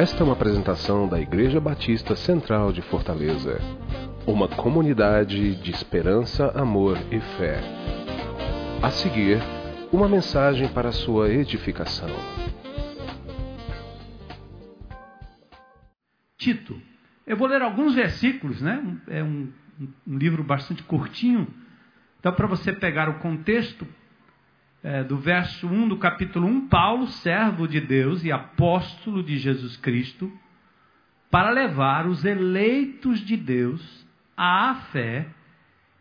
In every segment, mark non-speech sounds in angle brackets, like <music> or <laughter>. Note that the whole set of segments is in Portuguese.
Esta é uma apresentação da Igreja Batista Central de Fortaleza. Uma comunidade de esperança, amor e fé. A seguir, uma mensagem para sua edificação. Tito. Eu vou ler alguns versículos, né? É um, um livro bastante curtinho. Então, para você pegar o contexto, é, do verso 1 do capítulo 1, Paulo, servo de Deus e apóstolo de Jesus Cristo, para levar os eleitos de Deus à fé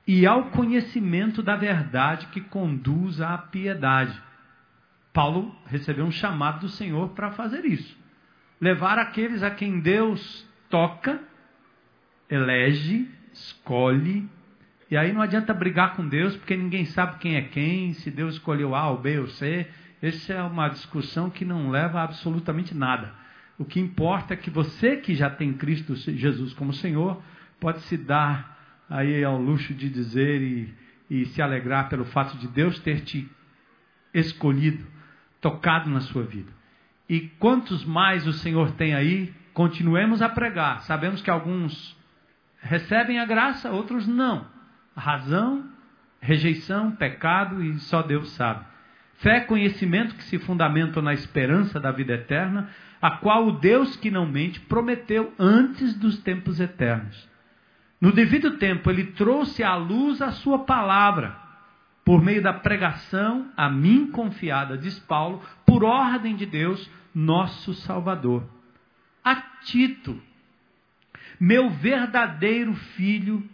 e ao conhecimento da verdade que conduz à piedade. Paulo recebeu um chamado do Senhor para fazer isso. Levar aqueles a quem Deus toca, elege, escolhe e aí não adianta brigar com Deus, porque ninguém sabe quem é quem, se Deus escolheu A ou B ou C. Essa é uma discussão que não leva a absolutamente nada. O que importa é que você que já tem Cristo Jesus como Senhor, pode se dar aí ao luxo de dizer e, e se alegrar pelo fato de Deus ter te escolhido, tocado na sua vida. E quantos mais o Senhor tem aí, continuemos a pregar. Sabemos que alguns recebem a graça, outros não razão, rejeição, pecado e só Deus sabe. Fé, conhecimento que se fundamentam na esperança da vida eterna, a qual o Deus que não mente prometeu antes dos tempos eternos. No devido tempo, ele trouxe à luz a sua palavra, por meio da pregação a mim confiada, diz Paulo, por ordem de Deus, nosso Salvador. A Tito, meu verdadeiro filho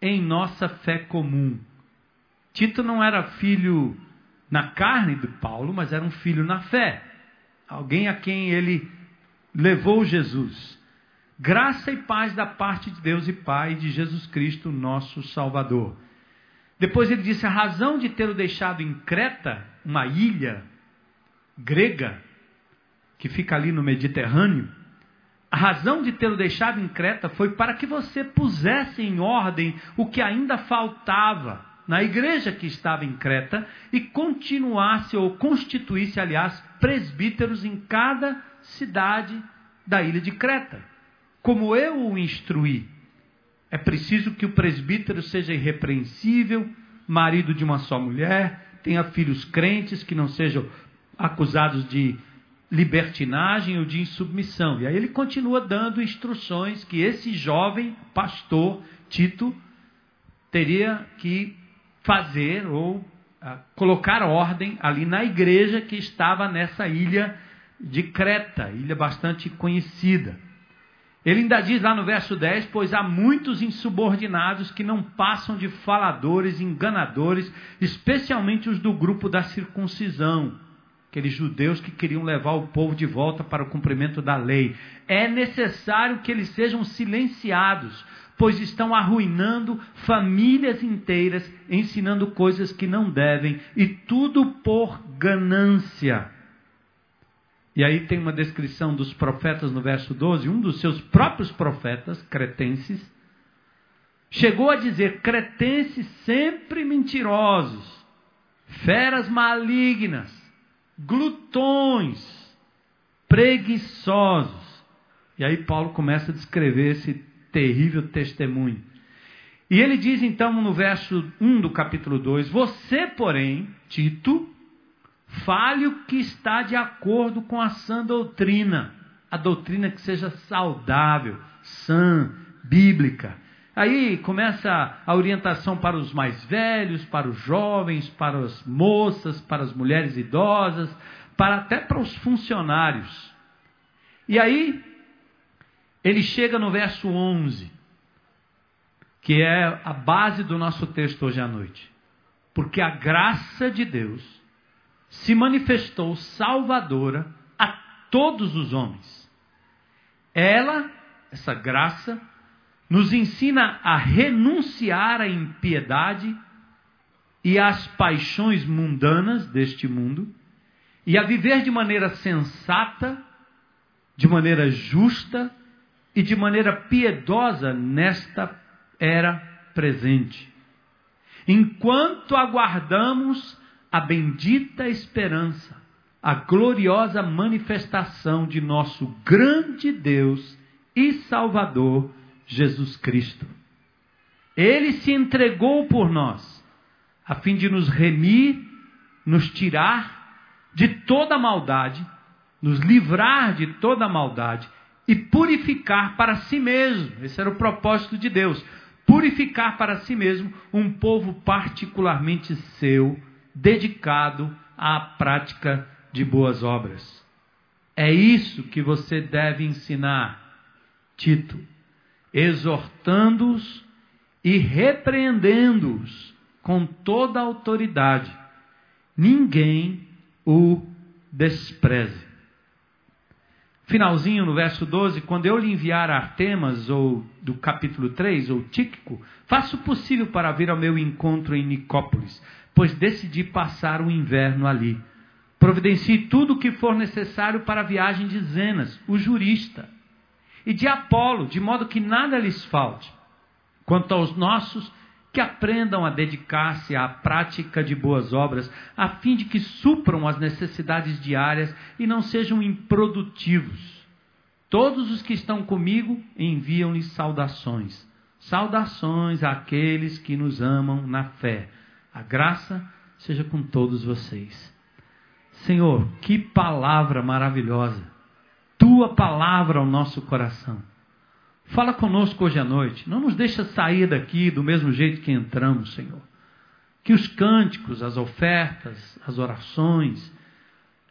em nossa fé comum. Tito não era filho na carne de Paulo, mas era um filho na fé. Alguém a quem ele levou Jesus. Graça e paz da parte de Deus e Pai de Jesus Cristo, nosso Salvador. Depois ele disse: a razão de tê-lo deixado em Creta, uma ilha grega, que fica ali no Mediterrâneo, a razão de tê-lo deixado em Creta foi para que você pusesse em ordem o que ainda faltava na igreja que estava em Creta e continuasse ou constituísse, aliás, presbíteros em cada cidade da ilha de Creta. Como eu o instruí, é preciso que o presbítero seja irrepreensível, marido de uma só mulher, tenha filhos crentes que não sejam acusados de libertinagem ou de insubmissão. E aí ele continua dando instruções que esse jovem pastor, Tito, teria que fazer ou uh, colocar ordem ali na igreja que estava nessa ilha de Creta, ilha bastante conhecida. Ele ainda diz lá no verso 10: Pois há muitos insubordinados que não passam de faladores, enganadores, especialmente os do grupo da circuncisão aqueles judeus que queriam levar o povo de volta para o cumprimento da lei. É necessário que eles sejam silenciados, pois estão arruinando famílias inteiras, ensinando coisas que não devem, e tudo por ganância. E aí tem uma descrição dos profetas no verso 12, um dos seus próprios profetas, cretenses, chegou a dizer: cretenses sempre mentirosos, feras malignas, glutões, preguiçosos. E aí Paulo começa a descrever esse terrível testemunho. E ele diz então no verso 1 do capítulo 2: Você, porém, Tito, fale o que está de acordo com a sã doutrina, a doutrina que seja saudável, sã, bíblica Aí começa a orientação para os mais velhos, para os jovens, para as moças, para as mulheres idosas, para até para os funcionários. E aí ele chega no verso 11, que é a base do nosso texto hoje à noite. Porque a graça de Deus se manifestou salvadora a todos os homens. Ela, essa graça, nos ensina a renunciar à impiedade e às paixões mundanas deste mundo e a viver de maneira sensata, de maneira justa e de maneira piedosa nesta era presente. Enquanto aguardamos a bendita esperança a gloriosa manifestação de nosso grande Deus e Salvador, Jesus Cristo. Ele se entregou por nós, a fim de nos remir, nos tirar de toda maldade, nos livrar de toda maldade e purificar para si mesmo. Esse era o propósito de Deus. Purificar para si mesmo um povo particularmente seu, dedicado à prática de boas obras. É isso que você deve ensinar, Tito, exortando-os e repreendendo-os com toda a autoridade. Ninguém o despreze. Finalzinho no verso 12, quando eu lhe enviar Artemas, ou do capítulo 3, ou Tíquico, faça o possível para vir ao meu encontro em Nicópolis, pois decidi passar o inverno ali. Providencie tudo o que for necessário para a viagem de Zenas, o jurista, e de Apolo, de modo que nada lhes falte. Quanto aos nossos, que aprendam a dedicar-se à prática de boas obras, a fim de que supram as necessidades diárias e não sejam improdutivos. Todos os que estão comigo enviam-lhes saudações. Saudações àqueles que nos amam na fé. A graça seja com todos vocês. Senhor, que palavra maravilhosa. Tua palavra ao nosso coração. Fala conosco hoje à noite. Não nos deixa sair daqui do mesmo jeito que entramos, Senhor. Que os cânticos, as ofertas, as orações,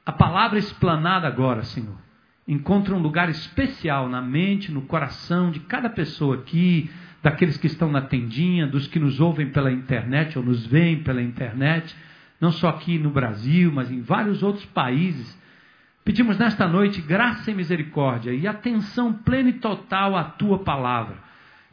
a palavra explanada agora, Senhor, encontre um lugar especial na mente, no coração de cada pessoa aqui, daqueles que estão na tendinha, dos que nos ouvem pela internet ou nos veem pela internet não só aqui no Brasil, mas em vários outros países. Pedimos nesta noite graça e misericórdia e atenção plena e total à tua palavra.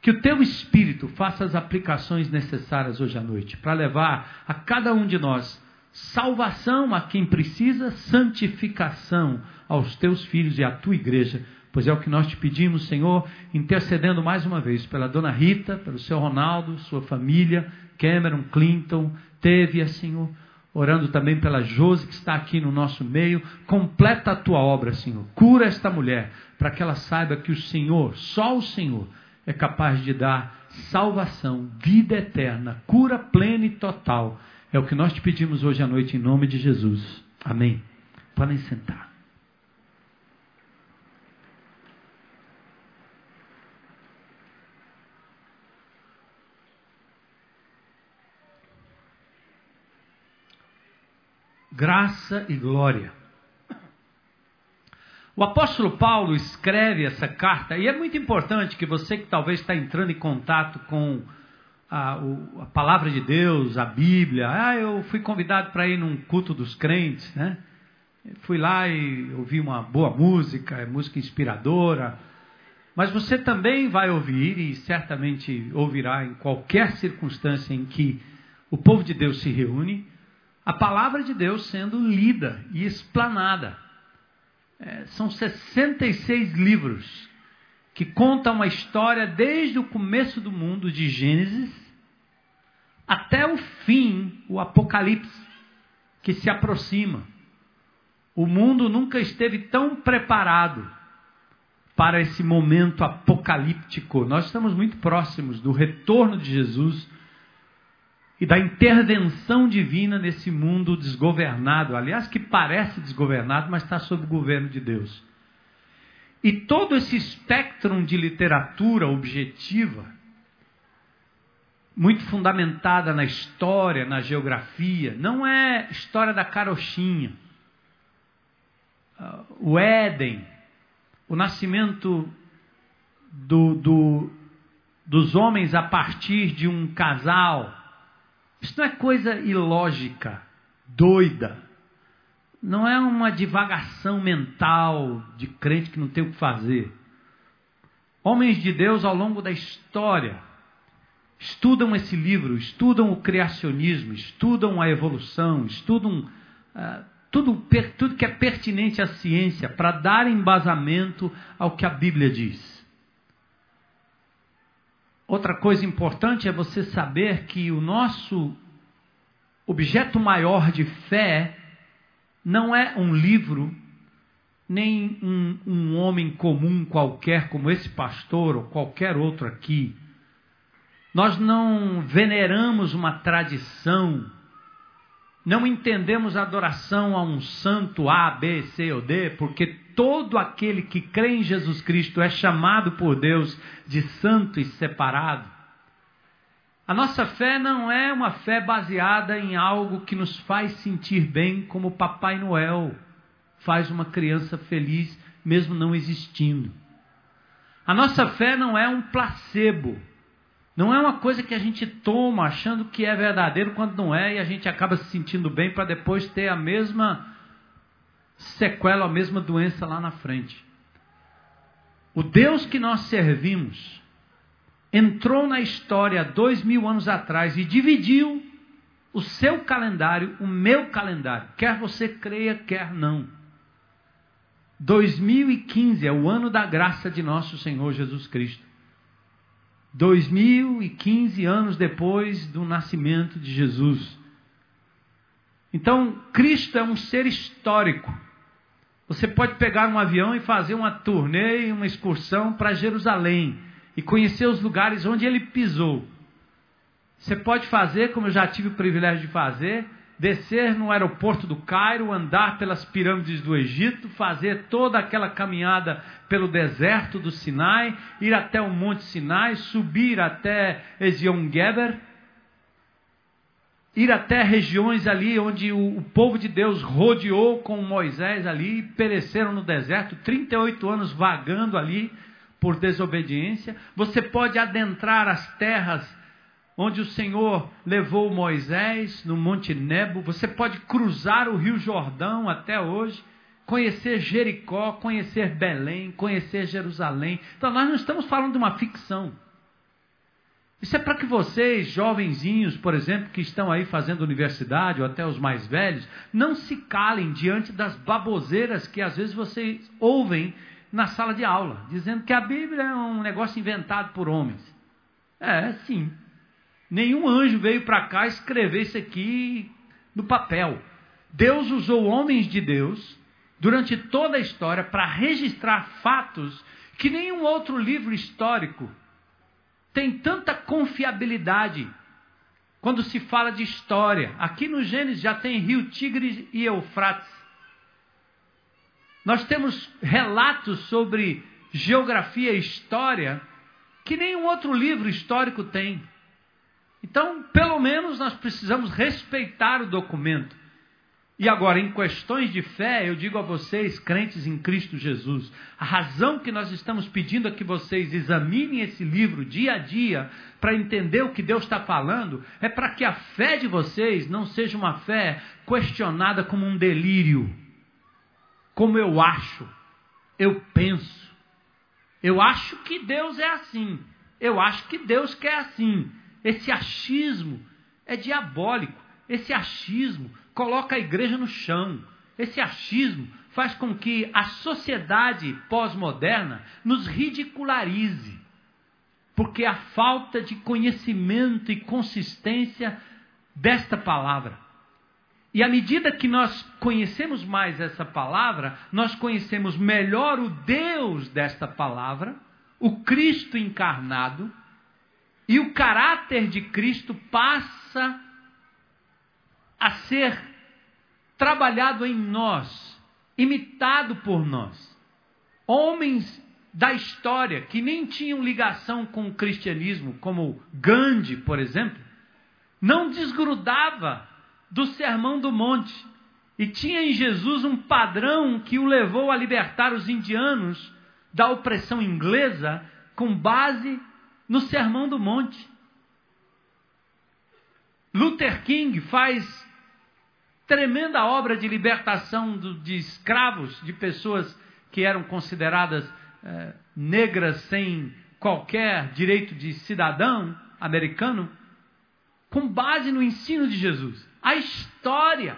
Que o teu Espírito faça as aplicações necessárias hoje à noite para levar a cada um de nós salvação a quem precisa, santificação aos teus filhos e à tua igreja. Pois é o que nós te pedimos, Senhor, intercedendo mais uma vez pela dona Rita, pelo seu Ronaldo, sua família, Cameron, Clinton, Tevia, Senhor orando também pela Josi que está aqui no nosso meio. Completa a tua obra, Senhor. Cura esta mulher, para que ela saiba que o Senhor, só o Senhor, é capaz de dar salvação, vida eterna, cura plena e total. É o que nós te pedimos hoje à noite, em nome de Jesus. Amém. Podem sentar. Graça e glória. O apóstolo Paulo escreve essa carta, e é muito importante que você que talvez está entrando em contato com a, a, palavra de Deus, a Bíblia, ah, eu fui convidado para ir num culto dos crentes, né? Fui lá e ouvi uma boa música, é música inspiradora. Mas você também vai ouvir, e certamente ouvirá em qualquer circunstância em que o povo de Deus se reúne, a palavra de Deus sendo lida e explanada. É, são 66 livros que contam a história desde o começo do mundo, de Gênesis, até o fim, o Apocalipse, que se aproxima. O mundo nunca esteve tão preparado para esse momento apocalíptico. Nós estamos muito próximos do retorno de Jesus e da intervenção divina nesse mundo desgovernado, aliás, que parece desgovernado, mas está sob o governo de Deus. E todo esse espectro de literatura objetiva, muito fundamentada na história, na geografia, não é história da carochinha. O Éden, o nascimento do, do, dos homens a partir de um casal, isso não é coisa ilógica, doida. Não é uma divagação mental de crente que não tem o que fazer. Homens de Deus ao longo da história estudam esse livro, estudam o criacionismo, estudam a evolução, estudam uh, tudo, tudo que é pertinente à ciência para dar embasamento ao que a Bíblia diz. Outra coisa importante é você saber que o nosso objeto maior de fé não é um livro, nem um, um homem comum qualquer, como esse pastor ou qualquer outro aqui. Nós não veneramos uma tradição, não entendemos adoração a um santo A, B, C ou D, porque todo aquele que crê em Jesus Cristo é chamado por Deus de santo e separado. A nossa fé não é uma fé baseada em algo que nos faz sentir bem, como Papai Noel faz uma criança feliz, mesmo não existindo. A nossa fé não é um placebo. Não é uma coisa que a gente toma achando que é verdadeiro quando não é e a gente acaba se sentindo bem para depois ter a mesma sequela, a mesma doença lá na frente. O Deus que nós servimos entrou na história dois mil anos atrás e dividiu o seu calendário, o meu calendário, quer você creia, quer não. 2015 é o ano da graça de nosso Senhor Jesus Cristo. 2015 anos depois do nascimento de Jesus. Então, Cristo é um ser histórico. Você pode pegar um avião e fazer uma turnê, uma excursão para Jerusalém e conhecer os lugares onde ele pisou. Você pode fazer, como eu já tive o privilégio de fazer, descer no aeroporto do Cairo, andar pelas pirâmides do Egito, fazer toda aquela caminhada pelo deserto do Sinai, ir até o Monte Sinai, subir até Ezion-Geber, ir até regiões ali onde o, o, povo de Deus rodeou com Moisés ali e pereceram no deserto, 38 anos vagando ali, por desobediência, você pode adentrar as terras onde o Senhor levou Moisés no Monte Nebo, você pode cruzar o Rio Jordão até hoje, conhecer Jericó, conhecer Belém, conhecer Jerusalém. Então nós não estamos falando de uma ficção. Isso é para que vocês, jovenzinhos, por exemplo, que estão aí fazendo universidade, ou até os mais velhos, não se calem diante das baboseiras que às vezes vocês ouvem na sala de aula, dizendo que a Bíblia é um negócio inventado por homens. É, sim. Nenhum anjo veio para cá escrever isso aqui no papel. Deus usou homens de Deus durante toda a história para registrar fatos que nenhum outro livro histórico tem tanta confiabilidade quando se fala de história. Aqui no Gênesis já tem rio Tigre e Eufrates. Nós temos relatos sobre geografia e história que nenhum outro livro histórico tem. Então, pelo menos nós precisamos respeitar o documento. E agora, em questões de fé, eu digo a vocês, crentes em Cristo Jesus, a razão que nós estamos pedindo é que vocês examinem esse livro dia a dia para entender o que Deus está falando, é para que a fé de vocês não seja uma fé questionada como um delírio como eu acho, eu penso. Eu acho que Deus é assim. Eu acho que Deus quer assim. Esse achismo é diabólico. Esse achismo coloca a igreja no chão. Esse achismo faz com que a sociedade pós-moderna nos ridicularize. Porque a falta de conhecimento e consistência desta palavra. E à medida que nós conhecemos mais essa palavra, nós conhecemos melhor o Deus desta palavra, o Cristo encarnado, e o caráter de Cristo passa a ser trabalhado em nós, imitado por nós. Homens da história que nem tinham ligação com o cristianismo, como Gandhi, por exemplo, não desgrudava do Sermão do Monte. E tinha em Jesus um padrão que o levou a libertar os indianos da opressão inglesa com base no Sermão do Monte. Luther King faz tremenda obra de libertação de escravos, de pessoas que eram consideradas eh, negras sem qualquer direito de cidadão americano, com base no ensino de Jesus a história.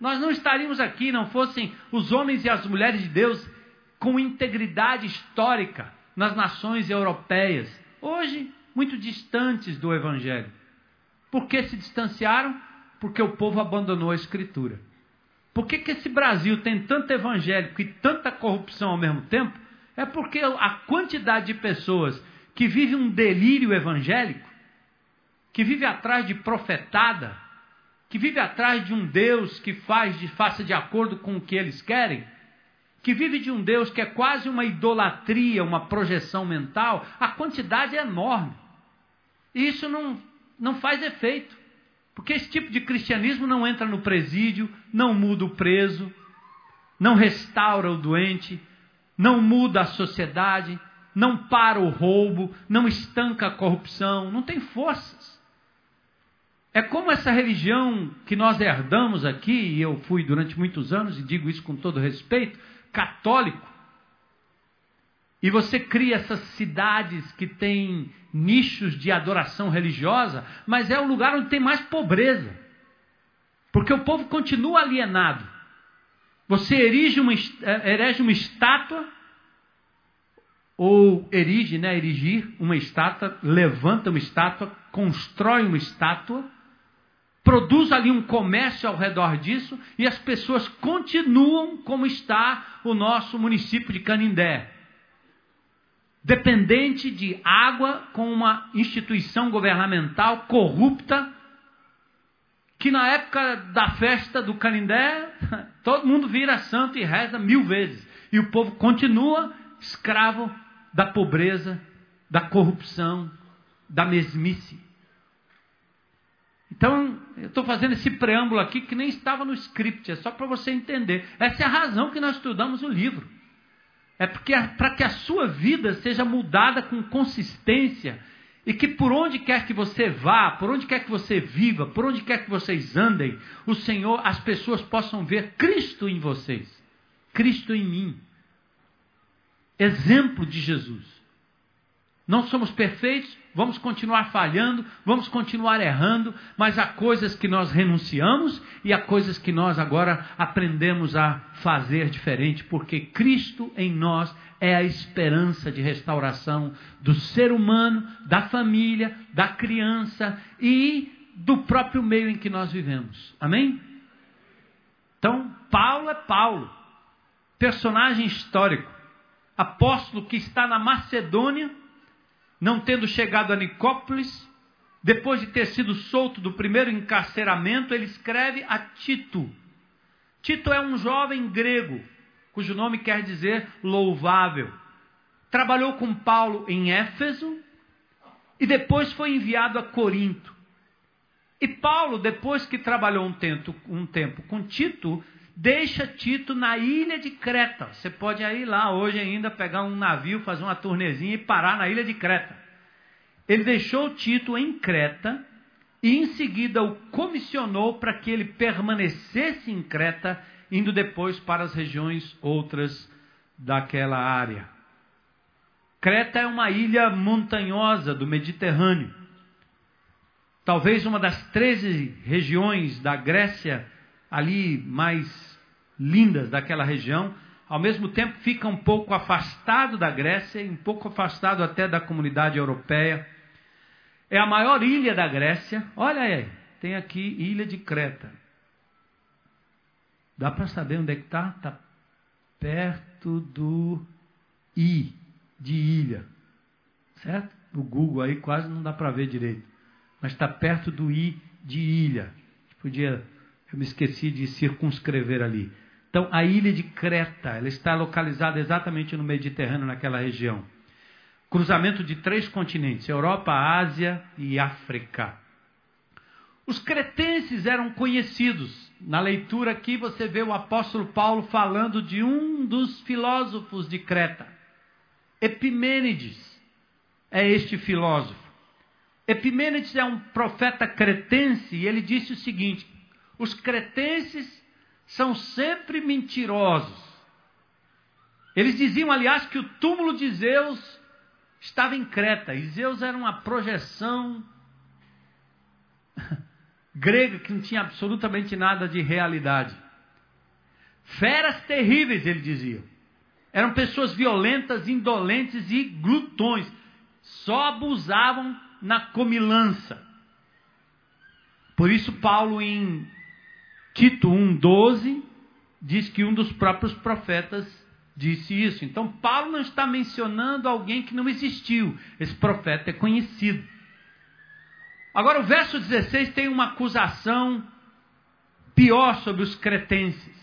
Nós não estaríamos aqui não fossem os homens e as mulheres de Deus com integridade histórica nas nações europeias, hoje muito distantes do Evangelho. Por que se distanciaram? Porque o povo abandonou a Escritura. Por que, que esse Brasil tem tanto evangélico e tanta corrupção ao mesmo tempo? É porque a quantidade de pessoas que vivem um delírio evangélico, que vive atrás de profetada, que vive atrás de um Deus que faz de faça de acordo com o que eles querem, que vive de um Deus que é quase uma idolatria, uma projeção mental, a quantidade é enorme. E isso não, não faz efeito. Porque esse tipo de cristianismo não entra no presídio, não muda o preso, não restaura o doente, não muda a sociedade, não para o roubo, não estanca a corrupção, não tem forças. É como essa religião que nós herdamos aqui, e eu fui durante muitos anos, e digo isso com todo respeito, católico. E você cria essas cidades que têm nichos de adoração religiosa, mas é o lugar onde tem mais pobreza. Porque o povo continua alienado. Você erige uma, é, erige uma estátua, ou erige, né, erigir uma estátua, levanta uma estátua, constrói uma estátua, produz ali um comércio ao redor disso e as pessoas continuam como está o nosso município de Canindé dependente de água com uma instituição governamental corrupta, que na época da festa do Canindé, <laughs> todo mundo vira santo e reza mil vezes. E o povo continua escravo da pobreza, da corrupção, da mesmice. Então, eu estou fazendo esse preâmbulo aqui que nem estava no script, é só para você entender. Essa é a razão que nós estudamos o livro. É porque para que a sua vida seja mudada com consistência e que por onde quer que você vá, por onde quer que você viva, por onde quer que vocês andem, o Senhor, as pessoas possam ver Cristo em vocês, Cristo em mim. Exemplo de Jesus. Não somos perfeitos, vamos continuar falhando, vamos continuar errando, mas há coisas que nós renunciamos e há coisas que nós agora aprendemos a fazer diferente, porque Cristo em nós é a esperança de restauração do ser humano, da família, da criança e do próprio meio em que nós vivemos. Amém? Então, Paulo é Paulo, personagem histórico, apóstolo que está na Macedônia não tendo chegado a Nicópolis, depois de ter sido solto do primeiro encarceramento, ele escreve a Tito. Tito é um jovem grego, cujo nome quer dizer louvável. Trabalhou com Paulo em Éfeso e depois foi enviado a Corinto. E Paulo, depois que trabalhou um tempo, um tempo com Tito, deixa Tito na ilha de Creta. Você pode ir lá hoje ainda pegar um navio, fazer uma turnezinha e parar na ilha de Creta. Ele deixou Tito em Creta e em seguida o comissionou para que ele permanecesse em Creta, indo depois para as regiões outras daquela área. Creta é uma ilha montanhosa do Mediterrâneo. Talvez uma das 13 regiões da Grécia ali mais lindas daquela região, ao mesmo tempo fica um pouco afastado da Grécia um pouco afastado até da comunidade europeia. É a maior ilha da Grécia. Olha aí, tem aqui ilha de Creta. Dá para saber onde é que está? Está perto do I, de ilha. Certo? No Google aí quase não dá para ver direito. Mas está perto do I de ilha. Podia, eu me esqueci de circunscrever ali. Então, a ilha de Creta, ela está localizada exatamente no Mediterrâneo, naquela região. Cruzamento de três continentes: Europa, Ásia e África. Os cretenses eram conhecidos. Na leitura aqui você vê o apóstolo Paulo falando de um dos filósofos de Creta. Epimênides é este filósofo. Epimênides é um profeta cretense e ele disse o seguinte: os cretenses são sempre mentirosos. Eles diziam, aliás, que o túmulo de Zeus estava em Creta, e Zeus era uma projeção <laughs> grega que não tinha absolutamente nada de realidade. Feras terríveis, ele dizia. Eram pessoas violentas, indolentes e glutões. Só abusavam na comilança. Por isso, Paulo, em Tito 1,12, diz que um dos próprios profetas disse isso. Então, Paulo não está mencionando alguém que não existiu. Esse profeta é conhecido. Agora, o verso 16 tem uma acusação pior sobre os cretenses.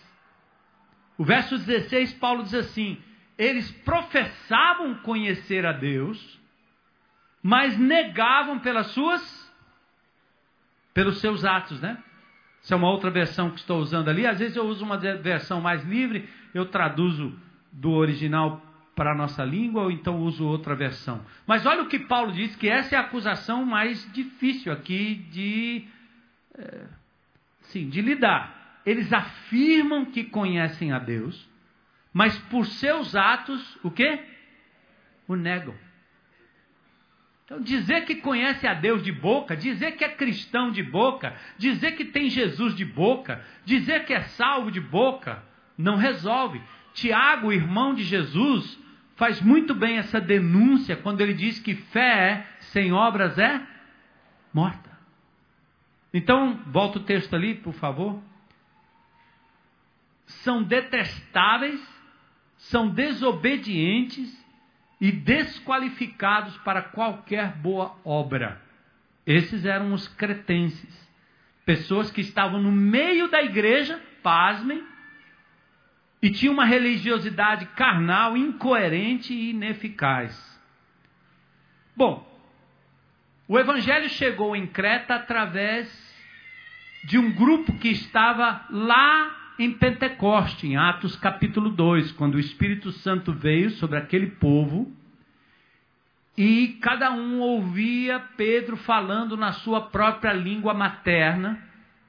O verso 16, Paulo diz assim: eles professavam conhecer a Deus, mas negavam pelas suas pelos seus atos, né? Essa é uma outra versão que estou usando ali. Às vezes eu uso uma versão mais livre, eu traduzo do original para a nossa língua, ou então uso outra versão. Mas olha o que Paulo diz, que essa é a acusação mais difícil aqui de, é, sim, de lidar. Eles afirmam que conhecem a Deus, mas por seus atos, o quê? O negam. Então, dizer que conhece a Deus de boca, dizer que é cristão de boca, dizer que tem Jesus de boca, dizer que é salvo de boca, não resolve. Tiago, irmão de Jesus, faz muito bem essa denúncia quando ele diz que fé sem obras é morta. Então, volta o texto ali, por favor. São detestáveis, são desobedientes e desqualificados para qualquer boa obra. Esses eram os cretenses. Pessoas que estavam no meio da igreja, pasmem, e tinha uma religiosidade carnal, incoerente e ineficaz. Bom, o evangelho chegou em Creta através de um grupo que estava lá em Pentecoste, em Atos capítulo 2, quando o Espírito Santo veio sobre aquele povo e cada um ouvia Pedro falando na sua própria língua materna.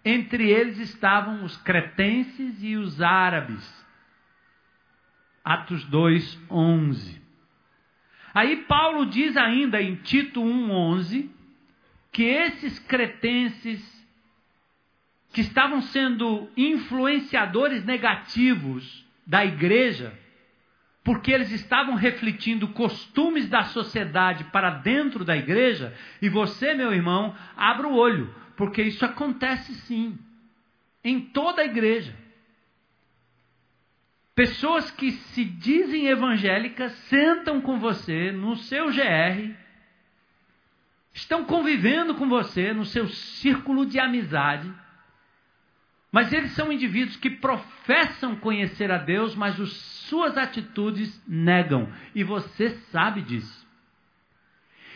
Entre eles estavam os cretenses e os árabes. Atos 2, 11. Aí Paulo diz ainda em Tito 1, 11, que esses cretenses que estavam sendo influenciadores negativos da igreja, porque eles estavam refletindo costumes da sociedade para dentro da igreja, e você, meu irmão, abra o olho, porque isso acontece sim, em toda a igreja. Pessoas que se dizem evangélicas sentam com você no seu GR, estão convivendo com você no seu círculo de amizade, mas eles são indivíduos que professam conhecer a Deus, mas as suas atitudes negam, e você sabe disso.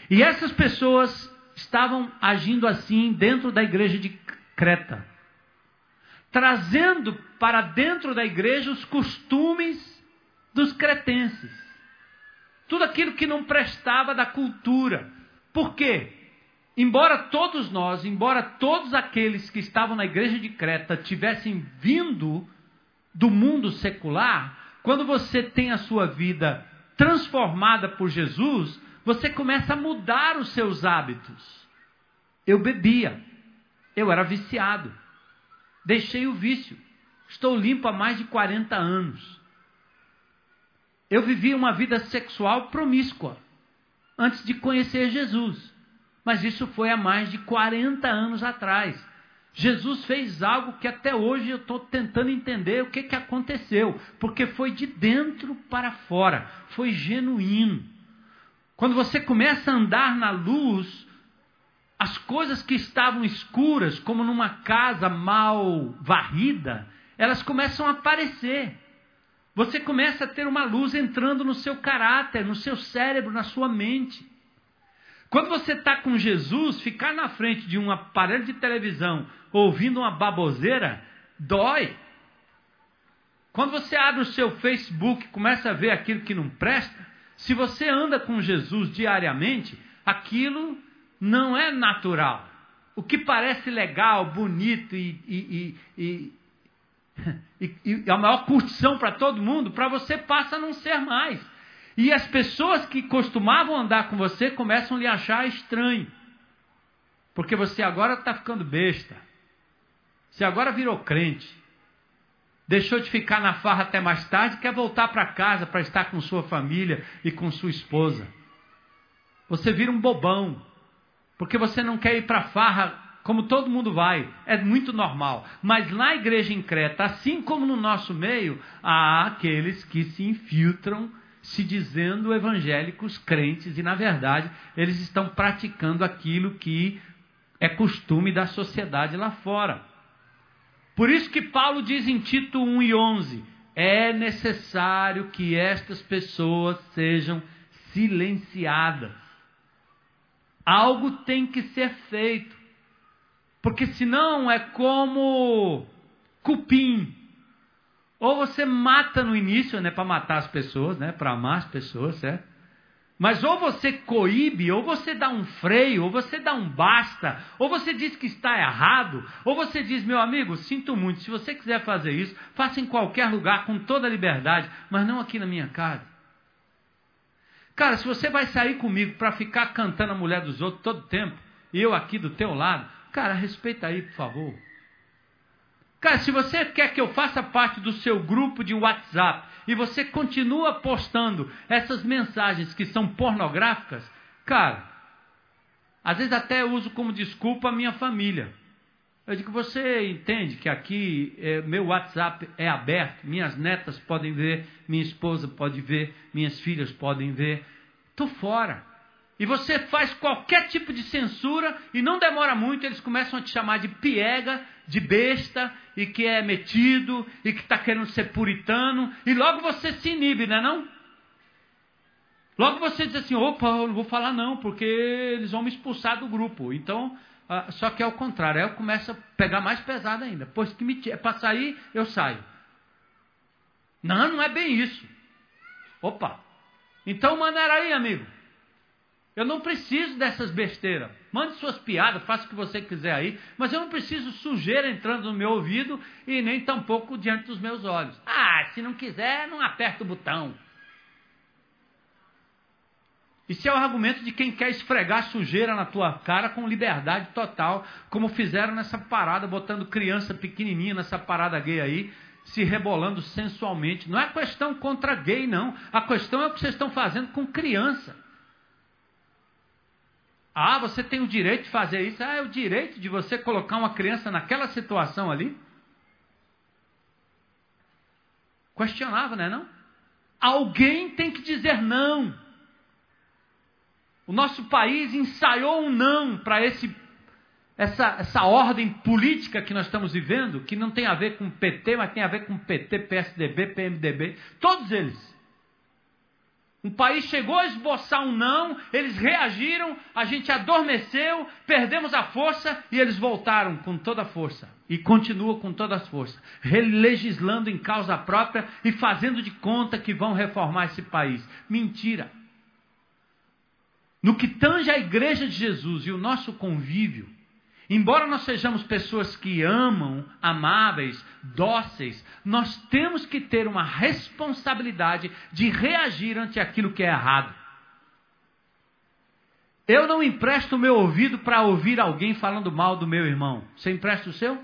E essas pessoas estavam agindo assim dentro da igreja de Creta trazendo para dentro da igreja os costumes dos cretenses. Tudo aquilo que não prestava da cultura. Por quê? Embora todos nós, embora todos aqueles que estavam na igreja de Creta tivessem vindo do mundo secular, quando você tem a sua vida transformada por Jesus, você começa a mudar os seus hábitos. Eu bebia, eu era viciado, Deixei o vício. Estou limpo há mais de 40 anos. Eu vivi uma vida sexual promíscua antes de conhecer Jesus. Mas isso foi há mais de 40 anos atrás. Jesus fez algo que até hoje eu estou tentando entender o que, que aconteceu, porque foi de dentro para fora, foi genuíno. Quando você começa a andar na luz, as coisas que estavam escuras, como numa casa mal varrida, elas começam a aparecer. Você começa a ter uma luz entrando no seu caráter, no seu cérebro, na sua mente. Quando você está com Jesus, ficar na frente de um aparelho de televisão ouvindo uma baboseira, dói. Quando você abre o seu Facebook e começa a ver aquilo que não presta, se você anda com Jesus diariamente, aquilo não é natural. O que parece legal, bonito e, e, e, e, <laughs> e a maior curtição para todo mundo, para você passa a não ser mais. E as pessoas que costumavam andar com você começam a lhe achar estranho. Porque você agora está ficando besta. Você agora virou crente. Deixou de ficar na farra até mais tarde, quer voltar para casa para estar com sua família e com sua esposa. Você vira um bobão. Porque você não quer ir para a farra como todo mundo vai, é muito normal. Mas na igreja em Creta, assim como no nosso meio, há aqueles que se infiltram se dizendo evangélicos crentes e, na verdade, eles estão praticando aquilo que é costume da sociedade lá fora. Por isso que Paulo diz em Tito 1 e 11: é necessário que estas pessoas sejam silenciadas. Algo tem que ser feito. Porque senão é como cupim. Ou você mata no início, né, para matar as pessoas, né, para amar as pessoas, certo? Mas ou você coíbe, ou você dá um freio, ou você dá um basta, ou você diz que está errado, ou você diz, meu amigo, sinto muito, se você quiser fazer isso, faça em qualquer lugar com toda liberdade, mas não aqui na minha casa. Cara, se você vai sair comigo para ficar cantando a mulher dos outros todo tempo, e eu aqui do teu lado, cara, respeita aí, por favor. Cara, se você quer que eu faça parte do seu grupo de WhatsApp e você continua postando essas mensagens que são pornográficas, cara, às vezes até uso como desculpa a minha família. Eu digo, você entende que aqui é, meu WhatsApp é aberto, minhas netas podem ver, minha esposa pode ver, minhas filhas podem ver. Estou fora. E você faz qualquer tipo de censura e não demora muito, eles começam a te chamar de piega, de besta, e que é metido, e que está querendo ser puritano, e logo você se inibe, não é não? Logo você diz assim, opa, eu não vou falar não, porque eles vão me expulsar do grupo. Então, ah, só que é o contrário, aí eu começo a pegar mais pesado ainda. Pois que me é para sair, eu saio. Não, não é bem isso. Opa. Então maneira aí, amigo. Eu não preciso dessas besteiras. Mande suas piadas, faça o que você quiser aí, mas eu não preciso sujeira entrando no meu ouvido e nem tampouco diante dos meus olhos. Ah, se não quiser, não aperta o botão. Isso é o argumento de quem quer esfregar sujeira na tua cara com liberdade total, como fizeram nessa parada, botando criança pequenininha nessa parada gay aí, se rebolando sensualmente. Não é questão contra gay, não. A questão é o que vocês estão fazendo com criança. Ah, você tem o direito de fazer isso? Ah, é o direito de você colocar uma criança naquela situação ali? Questionava, né? Não? Alguém tem que dizer não. O nosso país ensaiou um não para esse essa, essa ordem política que nós estamos vivendo, que não tem a ver com PT, mas tem a ver com PT, PSDB, PMDB, todos eles. Um país chegou a esboçar um não, eles reagiram, a gente adormeceu, perdemos a força e eles voltaram com toda a força. E continuam com toda a força, legislando em causa própria e fazendo de conta que vão reformar esse país. Mentira. No que tange a igreja de Jesus e o nosso convívio, Embora nós sejamos pessoas que amam, amáveis, dóceis, nós temos que ter uma responsabilidade de reagir ante aquilo que é errado. Eu não empresto o meu ouvido para ouvir alguém falando mal do meu irmão. Você empresta o seu?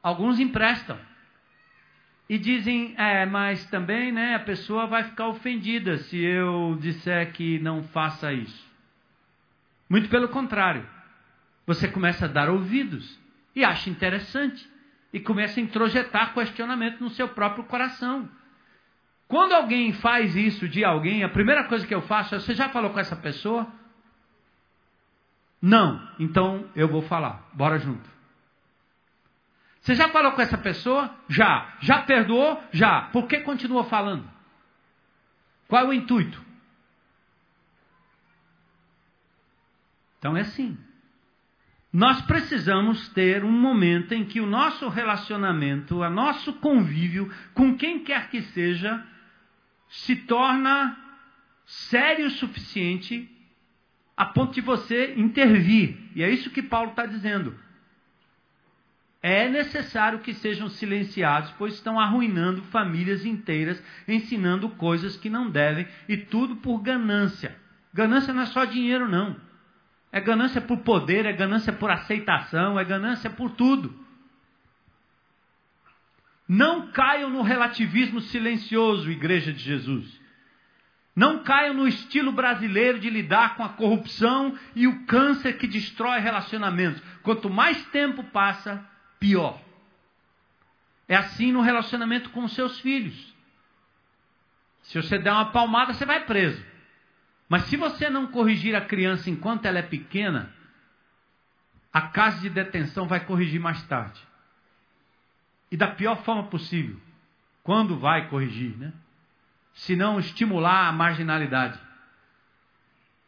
Alguns emprestam. E dizem, é, mas também né, a pessoa vai ficar ofendida se eu disser que não faça isso. Muito pelo contrário. Você começa a dar ouvidos e acha interessante e começa a introjetar questionamento no seu próprio coração. Quando alguém faz isso de alguém, a primeira coisa que eu faço é: você já falou com essa pessoa? Não, então eu vou falar. Bora junto. Você já falou com essa pessoa? Já. Já perdoou? Já. Por que continua falando? Qual é o intuito? Então é assim. Nós precisamos ter um momento em que o nosso relacionamento, o nosso convívio com quem quer que seja, se torna sério o suficiente a ponto de você intervir. E é isso que Paulo está dizendo. É necessário que sejam silenciados, pois estão arruinando famílias inteiras, ensinando coisas que não devem, e tudo por ganância. Ganância não é só dinheiro, não. É ganância por poder, é ganância por aceitação, é ganância por tudo. Não caiam no relativismo silencioso, Igreja de Jesus. Não caiam no estilo brasileiro de lidar com a corrupção e o câncer que destrói relacionamentos. Quanto mais tempo passa, pior. É assim no relacionamento com seus filhos. Se você der uma palmada, você vai preso. Mas se você não corrigir a criança enquanto ela é pequena, a casa de detenção vai corrigir mais tarde. E da pior forma possível. Quando vai corrigir, né? Se não estimular a marginalidade.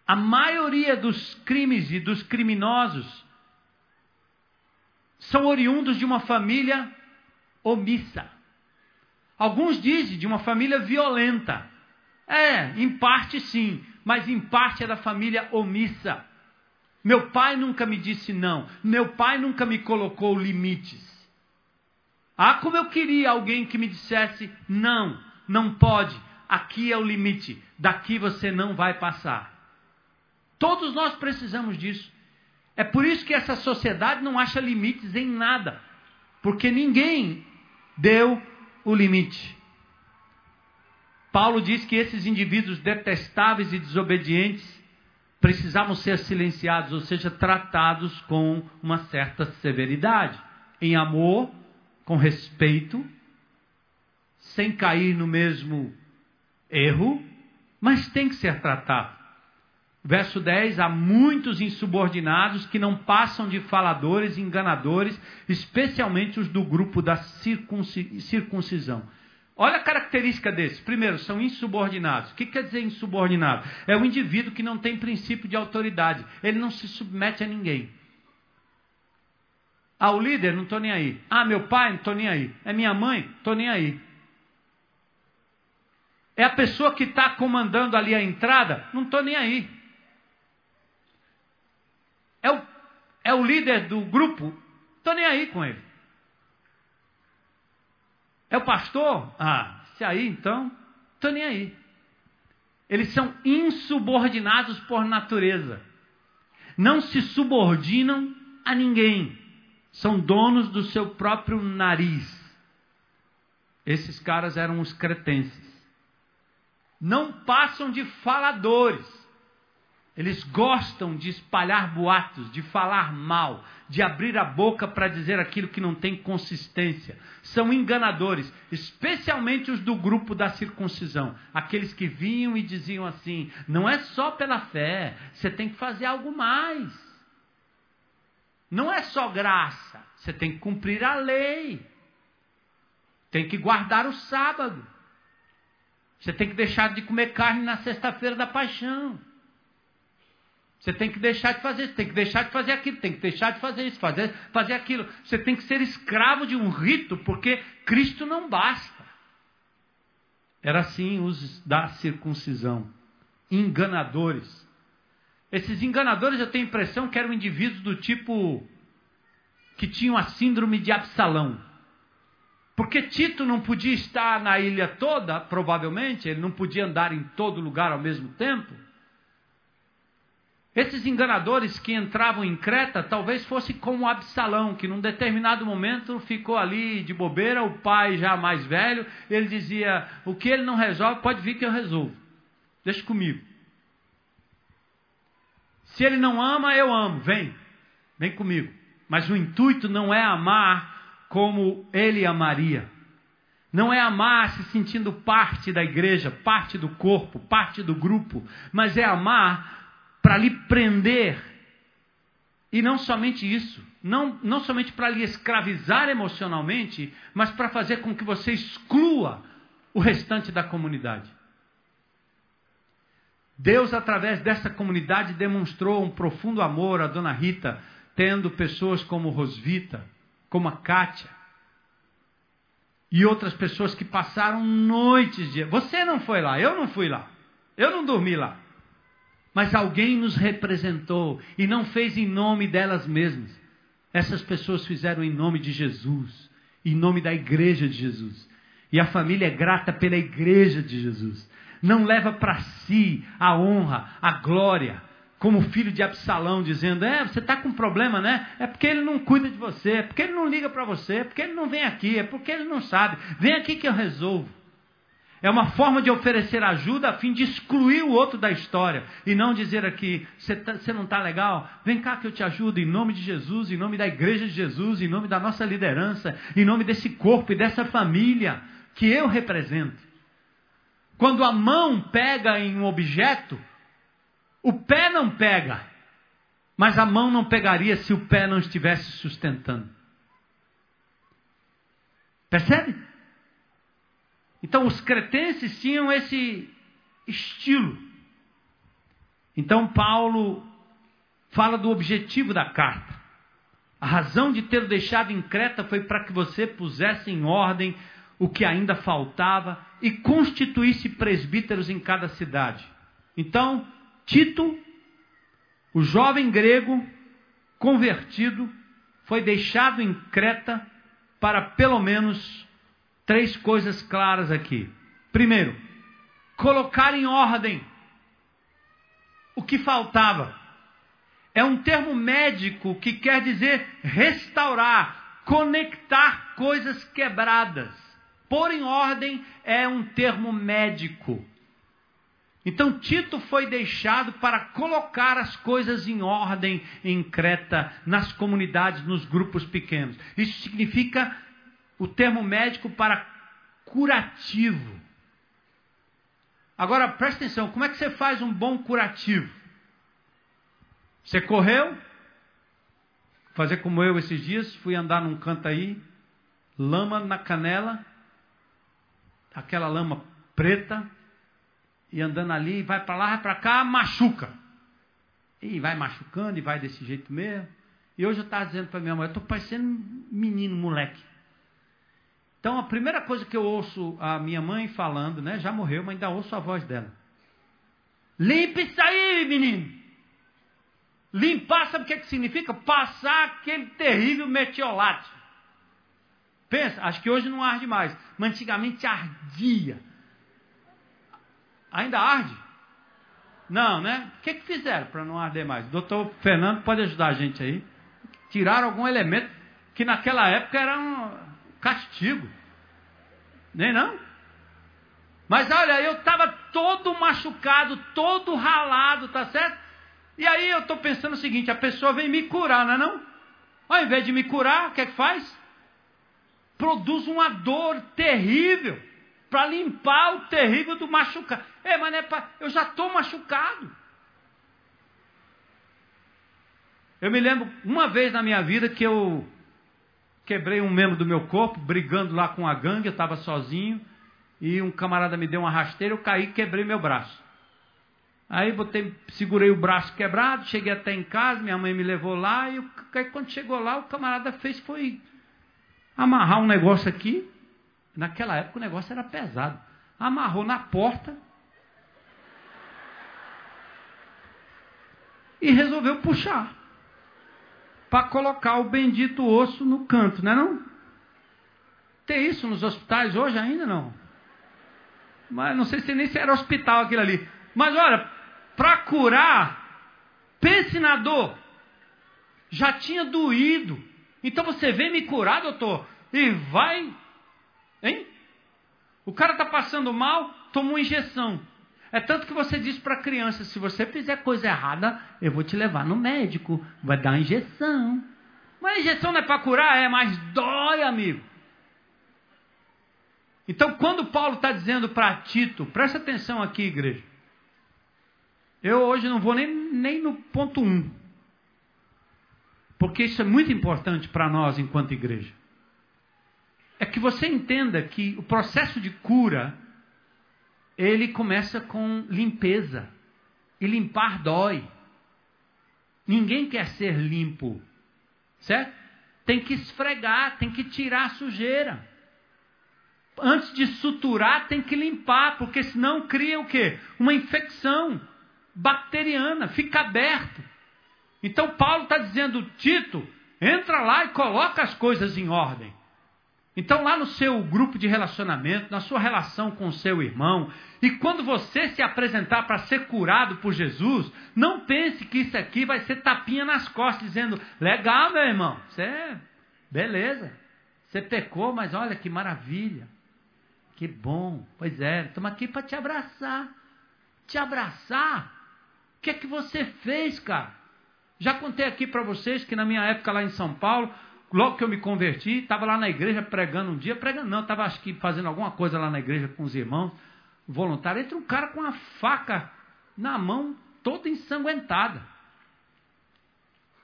A maioria dos crimes e dos criminosos são oriundos de uma família omissa. Alguns dizem de uma família violenta. É, em parte sim, mas em parte é da família omissa. Meu pai nunca me disse não. Meu pai nunca me colocou limites. Ah, como eu queria alguém que me dissesse não, não pode. Aqui é o limite. Daqui você não vai passar. Todos nós precisamos disso. É por isso que essa sociedade não acha limites em nada. Porque ninguém deu o limite. Paulo diz que esses indivíduos detestáveis e desobedientes precisavam ser silenciados, ou seja, tratados com uma certa severidade, em amor, com respeito, sem cair no mesmo erro, mas tem que ser tratado. Verso 10: há muitos insubordinados que não passam de faladores enganadores, especialmente os do grupo da circuncisão. Olha a característica desses. Primeiro, são insubordinados. O que quer dizer insubordinado? É o indivíduo que não tem princípio de autoridade. Ele não se submete a ninguém. Ah, o líder, não estou nem aí. Ah, meu pai, não estou nem aí. É minha mãe, estou nem aí. É a pessoa que está comandando ali a entrada, não estou nem aí. É o, é o líder do grupo, estou nem aí com ele. É o pastor? Ah, se aí então, estou nem aí. Eles são insubordinados por natureza. Não se subordinam a ninguém. São donos do seu próprio nariz. Esses caras eram os cretenses. Não passam de faladores. Eles gostam de espalhar boatos, de falar mal, de abrir a boca para dizer aquilo que não tem consistência. São enganadores, especialmente os do grupo da circuncisão. Aqueles que vinham e diziam assim: não é só pela fé, você tem que fazer algo mais. Não é só graça, você tem que cumprir a lei. Tem que guardar o sábado. Você tem que deixar de comer carne na sexta-feira da paixão. Você tem que deixar de fazer isso, tem que deixar de fazer aquilo, tem que deixar de fazer isso, fazer, fazer aquilo. Você tem que ser escravo de um rito, porque Cristo não basta. Era assim os da circuncisão. Enganadores. Esses enganadores eu tenho a impressão que eram indivíduos do tipo que tinham a síndrome de Absalão. Porque Tito não podia estar na ilha toda, provavelmente, ele não podia andar em todo lugar ao mesmo tempo. Esses enganadores que entravam em Creta talvez fosse como Absalão, que num determinado momento ficou ali de bobeira, o pai já mais velho, ele dizia: O que ele não resolve, pode vir que eu resolvo. Deixa comigo. Se ele não ama, eu amo. Vem, vem comigo. Mas o intuito não é amar como ele amaria. Não é amar se sentindo parte da igreja, parte do corpo, parte do grupo, mas é amar para lhe prender. E não somente isso, não, não somente para lhe escravizar emocionalmente, mas para fazer com que você exclua o restante da comunidade. Deus, através dessa comunidade, demonstrou um profundo amor a Dona Rita, tendo pessoas como Rosvita, como a Kátia, e outras pessoas que passaram noites de. Você não foi lá, eu não fui lá, eu não dormi lá. Mas alguém nos representou e não fez em nome delas mesmas. Essas pessoas fizeram em nome de Jesus, em nome da igreja de Jesus. E a família é grata pela igreja de Jesus. Não leva para si a honra, a glória, como o filho de Absalão, dizendo: É, você está com problema, né? É porque ele não cuida de você, é porque ele não liga para você, é porque ele não vem aqui, é porque ele não sabe. Vem aqui que eu resolvo. É uma forma de oferecer ajuda a fim de excluir o outro da história. E não dizer aqui, você tá, não está legal? Vem cá que eu te ajudo em nome de Jesus, em nome da igreja de Jesus, em nome da nossa liderança, em nome desse corpo e dessa família que eu represento. Quando a mão pega em um objeto, o pé não pega. Mas a mão não pegaria se o pé não estivesse sustentando. Percebe? Então os cretenses tinham esse estilo. Então Paulo fala do objetivo da carta. A razão de ter deixado em Creta foi para que você pusesse em ordem o que ainda faltava e constituísse presbíteros em cada cidade. Então, Tito, o jovem grego convertido, foi deixado em Creta para pelo menos três coisas claras aqui. Primeiro, colocar em ordem o que faltava. É um termo médico que quer dizer restaurar, conectar coisas quebradas. Pôr em ordem é um termo médico. Então Tito foi deixado para colocar as coisas em ordem em Creta, nas comunidades, nos grupos pequenos. Isso significa o termo médico para curativo. Agora preste atenção, como é que você faz um bom curativo? Você correu? Fazer como eu esses dias, fui andar num canto aí, lama na canela, aquela lama preta, e andando ali, vai para lá, vai para cá, machuca. E vai machucando e vai desse jeito mesmo. E hoje eu estava dizendo para minha mãe, eu estou parecendo menino, moleque. Então a primeira coisa que eu ouço a minha mãe falando, né? Já morreu, mas ainda ouço a voz dela. Limpe isso aí, menino. Limpar, sabe o que, é que significa? Passar aquele terrível metiolate. Pensa, acho que hoje não arde mais, mas antigamente ardia. Ainda arde? Não, né? O que, que fizeram para não arder mais? Doutor Fernando pode ajudar a gente aí. Tiraram algum elemento que naquela época era um castigo. Nem não? Mas olha, eu estava todo machucado, todo ralado, tá certo? E aí eu estou pensando o seguinte: a pessoa vem me curar, não é não? Ao invés de me curar, o que é que faz? Produz uma dor terrível para limpar o terrível do machucado. É, mas é pra... eu já estou machucado. Eu me lembro uma vez na minha vida que eu quebrei um membro do meu corpo, brigando lá com a gangue, eu estava sozinho, e um camarada me deu uma rasteira, eu caí e quebrei meu braço. Aí botei, segurei o braço quebrado, cheguei até em casa, minha mãe me levou lá, e aí, quando chegou lá, o camarada fez foi amarrar um negócio aqui, Naquela época o negócio era pesado. Amarrou na porta e resolveu puxar para colocar o bendito osso no canto, não é não? Tem isso nos hospitais hoje ainda não? Mas não sei se nem se era hospital aquilo ali. Mas olha, para curar, pense na dor. Já tinha doído. Então você vem me curar, doutor, e vai Hein? O cara está passando mal, toma uma injeção. É tanto que você diz para a criança: se você fizer coisa errada, eu vou te levar no médico, vai dar uma injeção. Mas a injeção não é para curar, é, mas dói, amigo. Então, quando Paulo está dizendo para Tito, presta atenção aqui, igreja. Eu hoje não vou nem, nem no ponto 1. Um, porque isso é muito importante para nós enquanto igreja é que você entenda que o processo de cura ele começa com limpeza. E limpar dói. Ninguém quer ser limpo. Certo? Tem que esfregar, tem que tirar a sujeira. Antes de suturar, tem que limpar, porque senão cria o quê? Uma infecção bacteriana, fica aberto. Então Paulo está dizendo, Tito, entra lá e coloca as coisas em ordem. Então, lá no seu grupo de relacionamento, na sua relação com o seu irmão, e quando você se apresentar para ser curado por Jesus, não pense que isso aqui vai ser tapinha nas costas, dizendo: legal, meu irmão, você, beleza, você pecou, mas olha que maravilha. Que bom. Pois é, estamos aqui para te abraçar. Te abraçar? O que é que você fez, cara? Já contei aqui para vocês que na minha época lá em São Paulo, logo que eu me converti, estava lá na igreja pregando um dia, pregando não, estava acho que fazendo alguma coisa lá na igreja com os irmãos, voluntário, entra um cara com uma faca na mão, toda ensanguentada.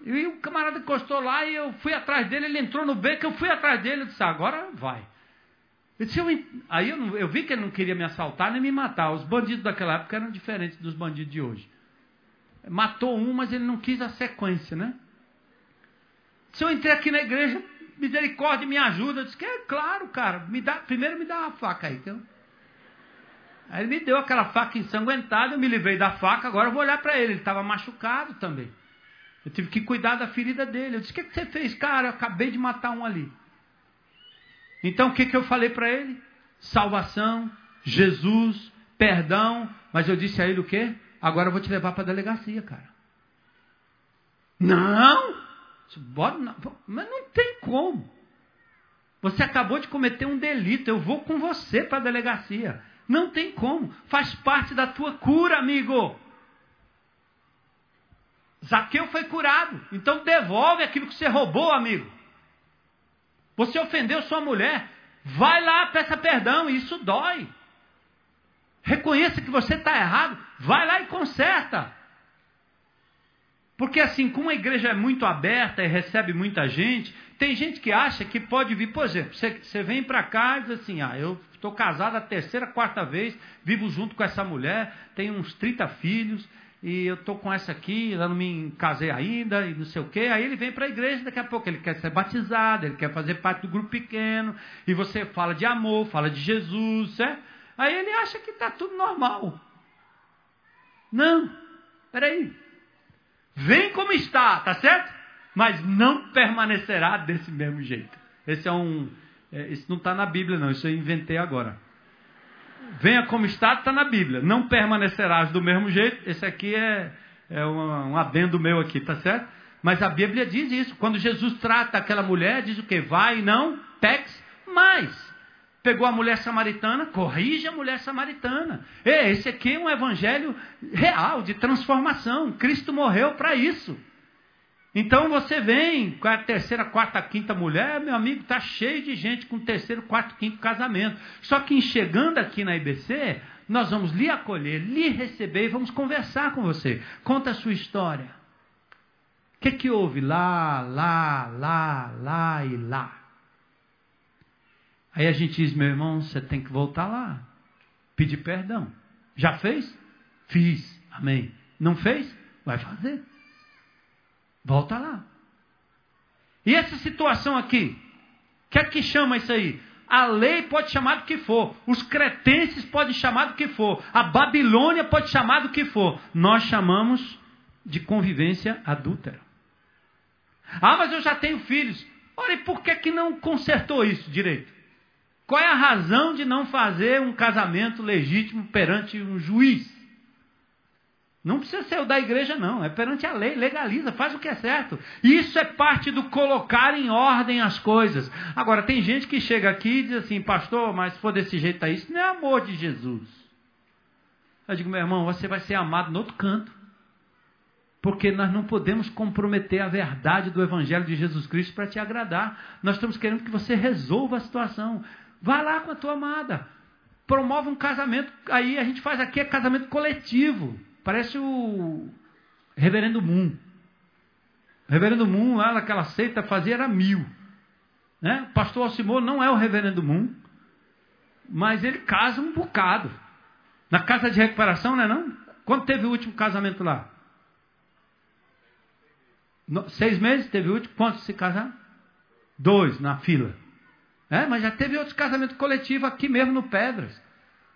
E o camarada encostou lá e eu fui atrás dele, ele entrou no beco, eu fui atrás dele, eu disse, agora vai. Eu disse, eu, aí eu, eu vi que ele não queria me assaltar nem me matar. Os bandidos daquela época eram diferentes dos bandidos de hoje. Matou um, mas ele não quis a sequência, né? Se eu entrei aqui na igreja, misericórdia, me ajuda. Eu disse, é claro, cara. Me dá, primeiro me dá uma faca aí. Então. Aí ele me deu aquela faca ensanguentada, eu me livrei da faca, agora eu vou olhar para ele. Ele estava machucado também. Eu tive que cuidar da ferida dele. Eu disse: O que, que você fez? Cara, eu acabei de matar um ali. Então o que, que eu falei para ele? Salvação, Jesus, perdão. Mas eu disse a ele o quê? Agora eu vou te levar para a delegacia, cara. Não! Mas não tem como. Você acabou de cometer um delito. Eu vou com você para a delegacia. Não tem como. Faz parte da tua cura, amigo. Zaqueu foi curado. Então devolve aquilo que você roubou, amigo. Você ofendeu sua mulher. Vai lá, peça perdão. Isso dói. Reconheça que você está errado. Vai lá e conserta. Porque assim, como a igreja é muito aberta e recebe muita gente, tem gente que acha que pode vir, por exemplo, você, vem para cá e diz assim, ah, eu estou casado a terceira, quarta vez, vivo junto com essa mulher, tenho uns 30 filhos, e eu estou com essa aqui, eu não me casei ainda, e não sei o quê. Aí ele vem para a igreja, daqui a pouco ele quer ser batizado, ele quer fazer parte do grupo pequeno, e você fala de amor, fala de Jesus, certo? Aí ele acha que está tudo normal. Não, peraí. Vem como está, tá certo? Mas não permanecerá desse mesmo jeito. Esse é um. É, isso não está na Bíblia, não, isso eu inventei agora. Venha como está, está na Bíblia. Não permanecerás do mesmo jeito. Esse aqui é, é um, um adendo meu aqui, tá certo? Mas a Bíblia diz isso. Quando Jesus trata aquela mulher, diz o que? Vai e não peques mais. Pegou a mulher samaritana, corrige a mulher samaritana. Esse aqui é um evangelho real, de transformação. Cristo morreu para isso. Então você vem com a terceira, quarta, quinta mulher, meu amigo, está cheio de gente com terceiro, quarto, quinto casamento. Só que chegando aqui na IBC, nós vamos lhe acolher, lhe receber e vamos conversar com você. Conta a sua história. O que, que houve lá, lá, lá, lá e lá? Aí a gente diz, meu irmão, você tem que voltar lá, pedir perdão. Já fez? Fiz. Amém. Não fez? Vai fazer. Volta lá. E essa situação aqui? O que é que chama isso aí? A lei pode chamar do que for. Os cretenses podem chamar do que for. A Babilônia pode chamar do que for. Nós chamamos de convivência adúltera. Ah, mas eu já tenho filhos. Olha, e por que, que não consertou isso direito? Qual é a razão de não fazer um casamento legítimo perante um juiz? Não precisa ser o da igreja, não. É perante a lei, legaliza, faz o que é certo. Isso é parte do colocar em ordem as coisas. Agora, tem gente que chega aqui e diz assim, pastor, mas se for desse jeito aí, isso não é amor de Jesus. Eu digo, meu irmão, você vai ser amado no outro canto. Porque nós não podemos comprometer a verdade do Evangelho de Jesus Cristo para te agradar. Nós estamos querendo que você resolva a situação. Vá lá com a tua amada. Promove um casamento. Aí a gente faz aqui é casamento coletivo. Parece o Reverendo Moon. Reverendo Moon, lá naquela seita, fazia era mil. Né? O pastor Alcimor não é o Reverendo Moon, mas ele casa um bocado. Na casa de recuperação, não é não? Quando teve o último casamento lá? No, seis meses teve o último? Quantos se casaram? Dois na fila. É, mas já teve outros casamentos coletivos aqui mesmo no Pedras.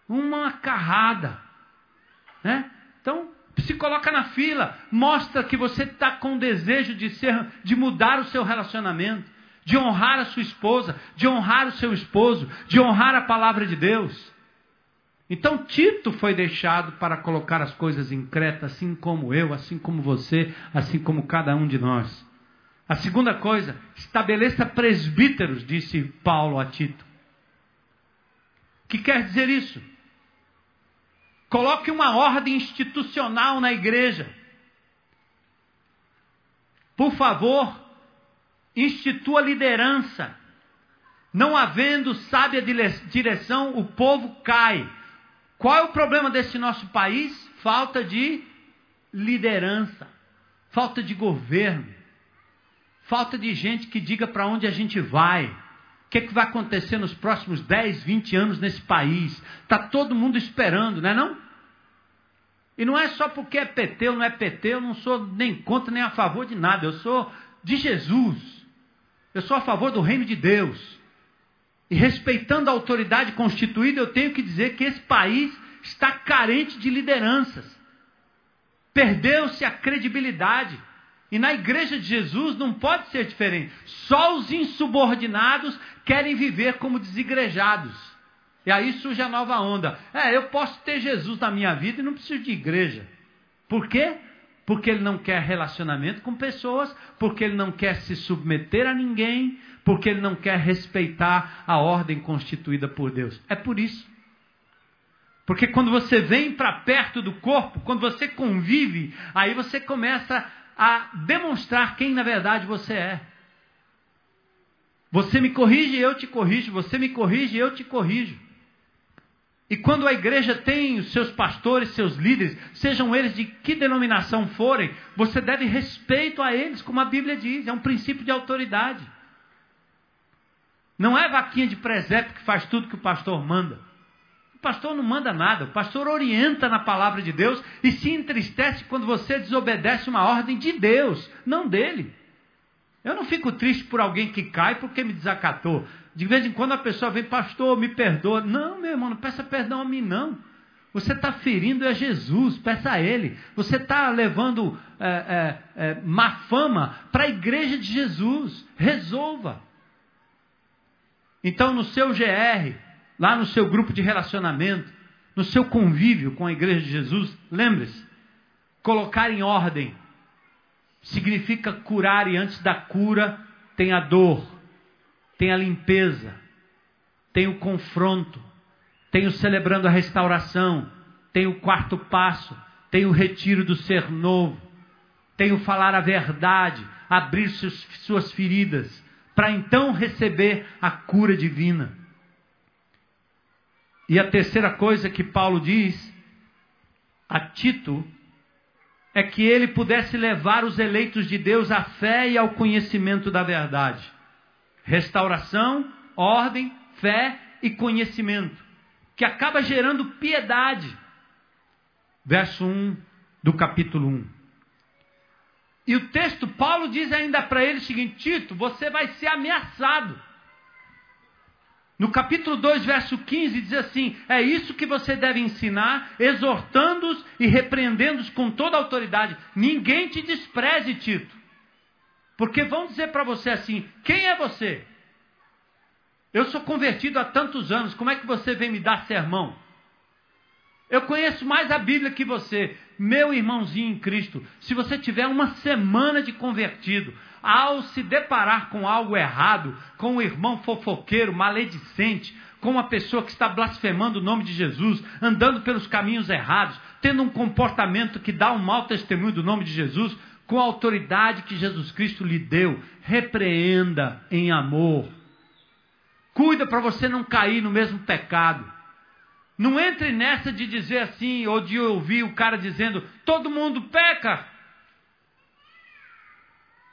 Uma carrada. Né? Então, se coloca na fila, mostra que você está com desejo de, ser, de mudar o seu relacionamento, de honrar a sua esposa, de honrar o seu esposo, de honrar a palavra de Deus. Então Tito foi deixado para colocar as coisas em Creta, assim como eu, assim como você, assim como cada um de nós. A segunda coisa, estabeleça presbíteros, disse Paulo a Tito. O que quer dizer isso? Coloque uma ordem institucional na igreja. Por favor, institua liderança. Não havendo sábia direção, o povo cai. Qual é o problema desse nosso país? Falta de liderança, falta de governo, falta de gente que diga para onde a gente vai. O que, é que vai acontecer nos próximos 10, 20 anos nesse país? Está todo mundo esperando, não é não? E não é só porque é PT ou não é PT, eu não sou nem contra nem a favor de nada. Eu sou de Jesus. Eu sou a favor do reino de Deus. E respeitando a autoridade constituída, eu tenho que dizer que esse país está carente de lideranças. Perdeu-se a credibilidade. E na igreja de Jesus não pode ser diferente. Só os insubordinados querem viver como desigrejados. E aí surge a nova onda. É, eu posso ter Jesus na minha vida e não preciso de igreja. Por quê? Porque ele não quer relacionamento com pessoas, porque ele não quer se submeter a ninguém, porque ele não quer respeitar a ordem constituída por Deus. É por isso. Porque quando você vem para perto do corpo, quando você convive, aí você começa a demonstrar quem na verdade você é. Você me corrige, eu te corrijo. Você me corrige, eu te corrijo. E quando a igreja tem os seus pastores, seus líderes, sejam eles de que denominação forem, você deve respeito a eles, como a Bíblia diz, é um princípio de autoridade. Não é vaquinha de presépio que faz tudo que o pastor manda. Pastor não manda nada, o pastor orienta na palavra de Deus e se entristece quando você desobedece uma ordem de Deus, não dele. Eu não fico triste por alguém que cai porque me desacatou. De vez em quando a pessoa vem, pastor, me perdoa. Não, meu irmão, não peça perdão a mim, não. Você está ferindo a Jesus, peça a Ele. Você está levando é, é, é, má fama para a igreja de Jesus. Resolva. Então, no seu GR, lá no seu grupo de relacionamento, no seu convívio com a igreja de Jesus, lembre-se, colocar em ordem significa curar e antes da cura tem a dor, tem a limpeza, tem o confronto, tem o celebrando a restauração, tem o quarto passo, tem o retiro do ser novo, tem o falar a verdade, abrir suas feridas, para então receber a cura divina. E a terceira coisa que Paulo diz a Tito é que ele pudesse levar os eleitos de Deus à fé e ao conhecimento da verdade. Restauração, ordem, fé e conhecimento, que acaba gerando piedade. Verso 1 do capítulo 1. E o texto, Paulo diz ainda para ele o seguinte: Tito, você vai ser ameaçado. No capítulo 2, verso 15, diz assim: É isso que você deve ensinar, exortando-os e repreendendo-os com toda autoridade. Ninguém te despreze, Tito. Porque vão dizer para você assim: Quem é você? Eu sou convertido há tantos anos, como é que você vem me dar sermão? Eu conheço mais a Bíblia que você. Meu irmãozinho em Cristo, se você tiver uma semana de convertido, ao se deparar com algo errado, com um irmão fofoqueiro, maledicente, com uma pessoa que está blasfemando o nome de Jesus, andando pelos caminhos errados, tendo um comportamento que dá um mau testemunho do nome de Jesus, com a autoridade que Jesus Cristo lhe deu, repreenda em amor. Cuida para você não cair no mesmo pecado. Não entre nessa de dizer assim, ou de ouvir o cara dizendo, todo mundo peca.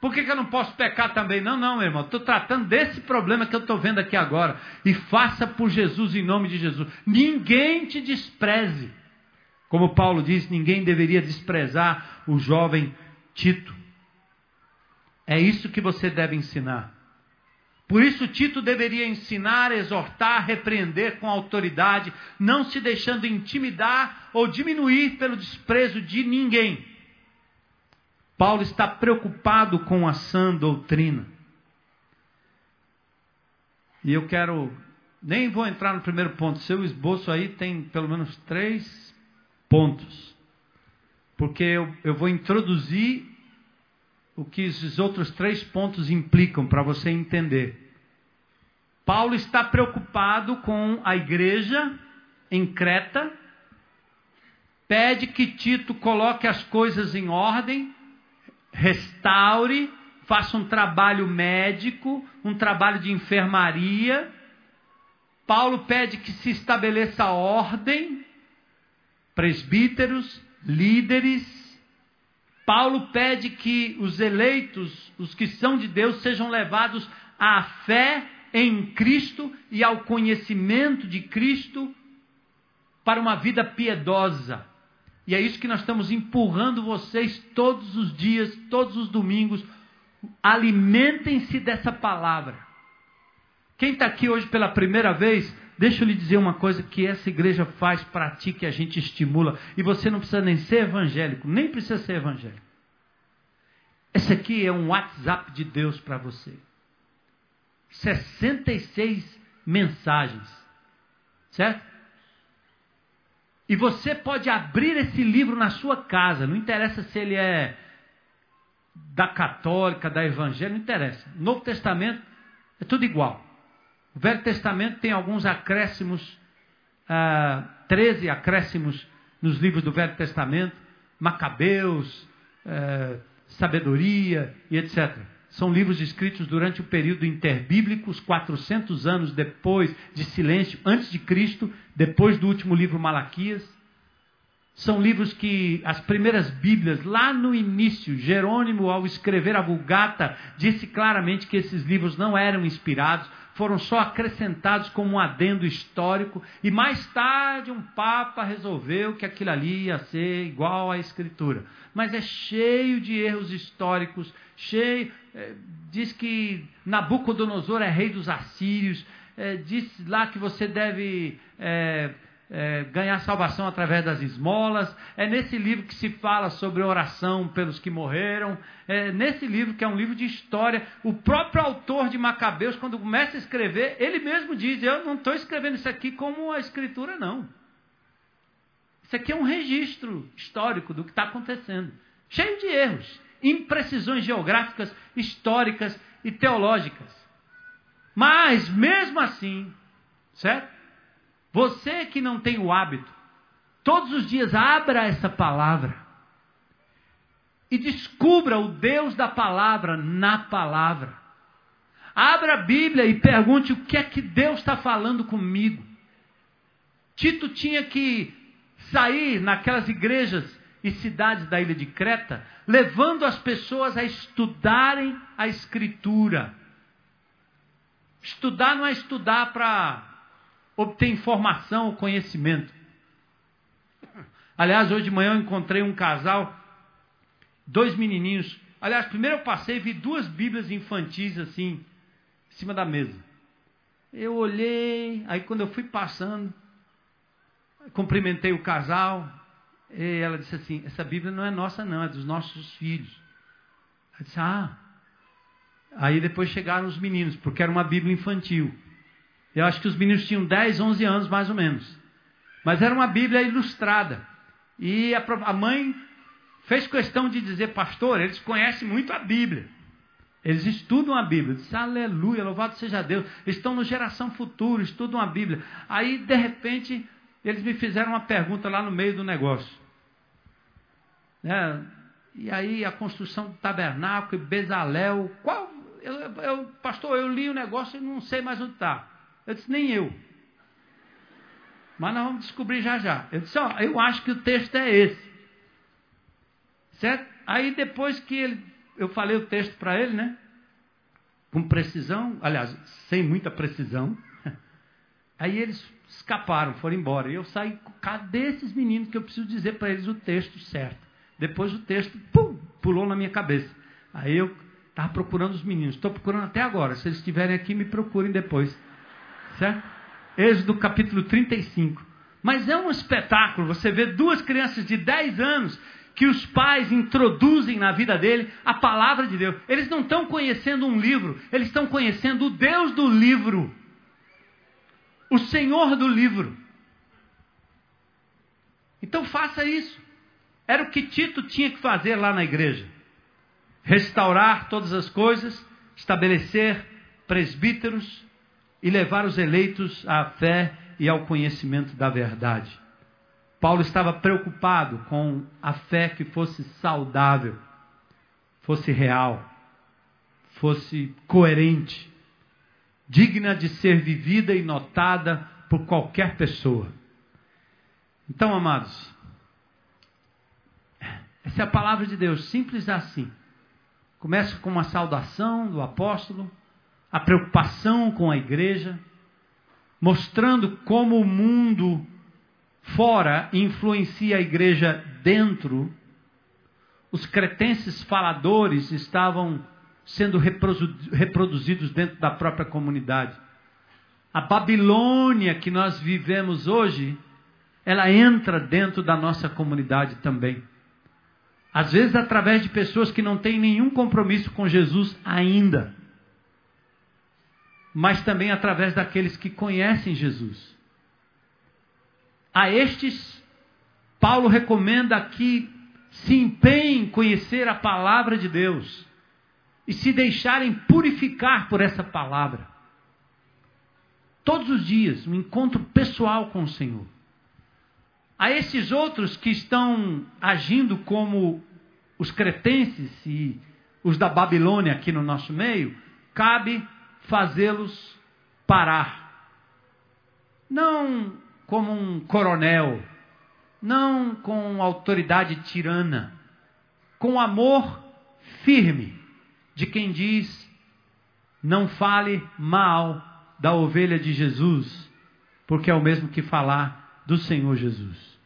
Por que, que eu não posso pecar também? Não, não, meu irmão. Estou tratando desse problema que eu estou vendo aqui agora. E faça por Jesus em nome de Jesus. Ninguém te despreze. Como Paulo diz, ninguém deveria desprezar o jovem Tito. É isso que você deve ensinar. Por isso, Tito deveria ensinar, exortar, repreender com autoridade, não se deixando intimidar ou diminuir pelo desprezo de ninguém. Paulo está preocupado com a sã doutrina. E eu quero, nem vou entrar no primeiro ponto, seu esboço aí tem pelo menos três pontos. Porque eu, eu vou introduzir o que esses outros três pontos implicam para você entender. Paulo está preocupado com a igreja em Creta, pede que Tito coloque as coisas em ordem, restaure, faça um trabalho médico, um trabalho de enfermaria. Paulo pede que se estabeleça ordem, presbíteros, líderes. Paulo pede que os eleitos, os que são de Deus, sejam levados à fé em Cristo e ao conhecimento de Cristo para uma vida piedosa. E é isso que nós estamos empurrando vocês todos os dias, todos os domingos. Alimentem-se dessa palavra. Quem está aqui hoje pela primeira vez, deixa eu lhe dizer uma coisa que essa igreja faz para ti, que a gente estimula. E você não precisa nem ser evangélico, nem precisa ser evangélico. Esse aqui é um WhatsApp de Deus para você. 66 mensagens. Certo? E você pode abrir esse livro na sua casa, não interessa se ele é da católica, da evangélica, não interessa. Novo Testamento é tudo igual. O Velho Testamento tem alguns acréscimos, ah, 13 acréscimos nos livros do Velho Testamento, Macabeus, ah, Sabedoria e etc. São livros escritos durante o período interbíblico, os 400 anos depois de silêncio, antes de Cristo, depois do último livro Malaquias. São livros que as primeiras Bíblias, lá no início, Jerônimo, ao escrever a Vulgata, disse claramente que esses livros não eram inspirados, foram só acrescentados como um adendo histórico, e mais tarde um Papa resolveu que aquilo ali ia ser igual à Escritura. Mas é cheio de erros históricos, cheio. É, diz que Nabucodonosor é rei dos assírios, é, diz lá que você deve. É, é, ganhar salvação através das esmolas. É nesse livro que se fala sobre oração pelos que morreram. É nesse livro, que é um livro de história, o próprio autor de Macabeus, quando começa a escrever, ele mesmo diz: Eu não estou escrevendo isso aqui como a escritura, não. Isso aqui é um registro histórico do que está acontecendo, cheio de erros, imprecisões geográficas, históricas e teológicas. Mas, mesmo assim, certo? Você que não tem o hábito, todos os dias abra essa palavra e descubra o Deus da palavra na palavra. Abra a Bíblia e pergunte o que é que Deus está falando comigo. Tito tinha que sair naquelas igrejas e cidades da ilha de Creta, levando as pessoas a estudarem a Escritura. Estudar não é estudar para obter informação ou conhecimento. Aliás, hoje de manhã eu encontrei um casal, dois menininhos. Aliás, primeiro eu passei e vi duas Bíblias infantis assim, em cima da mesa. Eu olhei, aí quando eu fui passando, cumprimentei o casal, e ela disse assim: Essa Bíblia não é nossa, não, é dos nossos filhos. Eu disse: Ah. Aí depois chegaram os meninos, porque era uma Bíblia infantil. Eu acho que os meninos tinham 10, 11 anos mais ou menos. Mas era uma Bíblia ilustrada. E a, a mãe fez questão de dizer, pastor, eles conhecem muito a Bíblia. Eles estudam a Bíblia. Disse, aleluia, louvado seja Deus. Estão no geração futura, estudam a Bíblia. Aí, de repente, eles me fizeram uma pergunta lá no meio do negócio. É, e aí, a construção do tabernáculo e Bezalel. Qual? Eu, eu, pastor, eu li o negócio e não sei mais onde está. Eu disse, nem eu. Mas nós vamos descobrir já já. Eu disse, ó, eu acho que o texto é esse. Certo? Aí depois que ele, eu falei o texto para ele, né? Com precisão, aliás, sem muita precisão. <laughs> Aí eles escaparam, foram embora. E eu saí, cadê esses meninos que eu preciso dizer para eles o texto certo? Depois o texto, pum, pulou na minha cabeça. Aí eu estava procurando os meninos. Estou procurando até agora. Se eles estiverem aqui, me procurem depois. Certo? Êxodo capítulo 35. Mas é um espetáculo você vê duas crianças de 10 anos que os pais introduzem na vida dele a palavra de Deus. Eles não estão conhecendo um livro, eles estão conhecendo o Deus do livro. O Senhor do livro. Então faça isso. Era o que Tito tinha que fazer lá na igreja. Restaurar todas as coisas, estabelecer presbíteros, e levar os eleitos à fé e ao conhecimento da verdade. Paulo estava preocupado com a fé que fosse saudável, fosse real, fosse coerente, digna de ser vivida e notada por qualquer pessoa. Então, amados, essa é a palavra de Deus, simples assim. Começa com uma saudação do apóstolo, a preocupação com a igreja, mostrando como o mundo fora influencia a igreja dentro. Os cretenses faladores estavam sendo reproduzidos dentro da própria comunidade. A Babilônia que nós vivemos hoje, ela entra dentro da nossa comunidade também. Às vezes através de pessoas que não têm nenhum compromisso com Jesus ainda. Mas também através daqueles que conhecem Jesus. A estes, Paulo recomenda que se empenhem em conhecer a palavra de Deus e se deixarem purificar por essa palavra. Todos os dias, um encontro pessoal com o Senhor. A esses outros que estão agindo como os cretenses e os da Babilônia aqui no nosso meio, cabe fazê-los parar. Não como um coronel, não com autoridade tirana, com amor firme de quem diz: não fale mal da ovelha de Jesus, porque é o mesmo que falar do Senhor Jesus.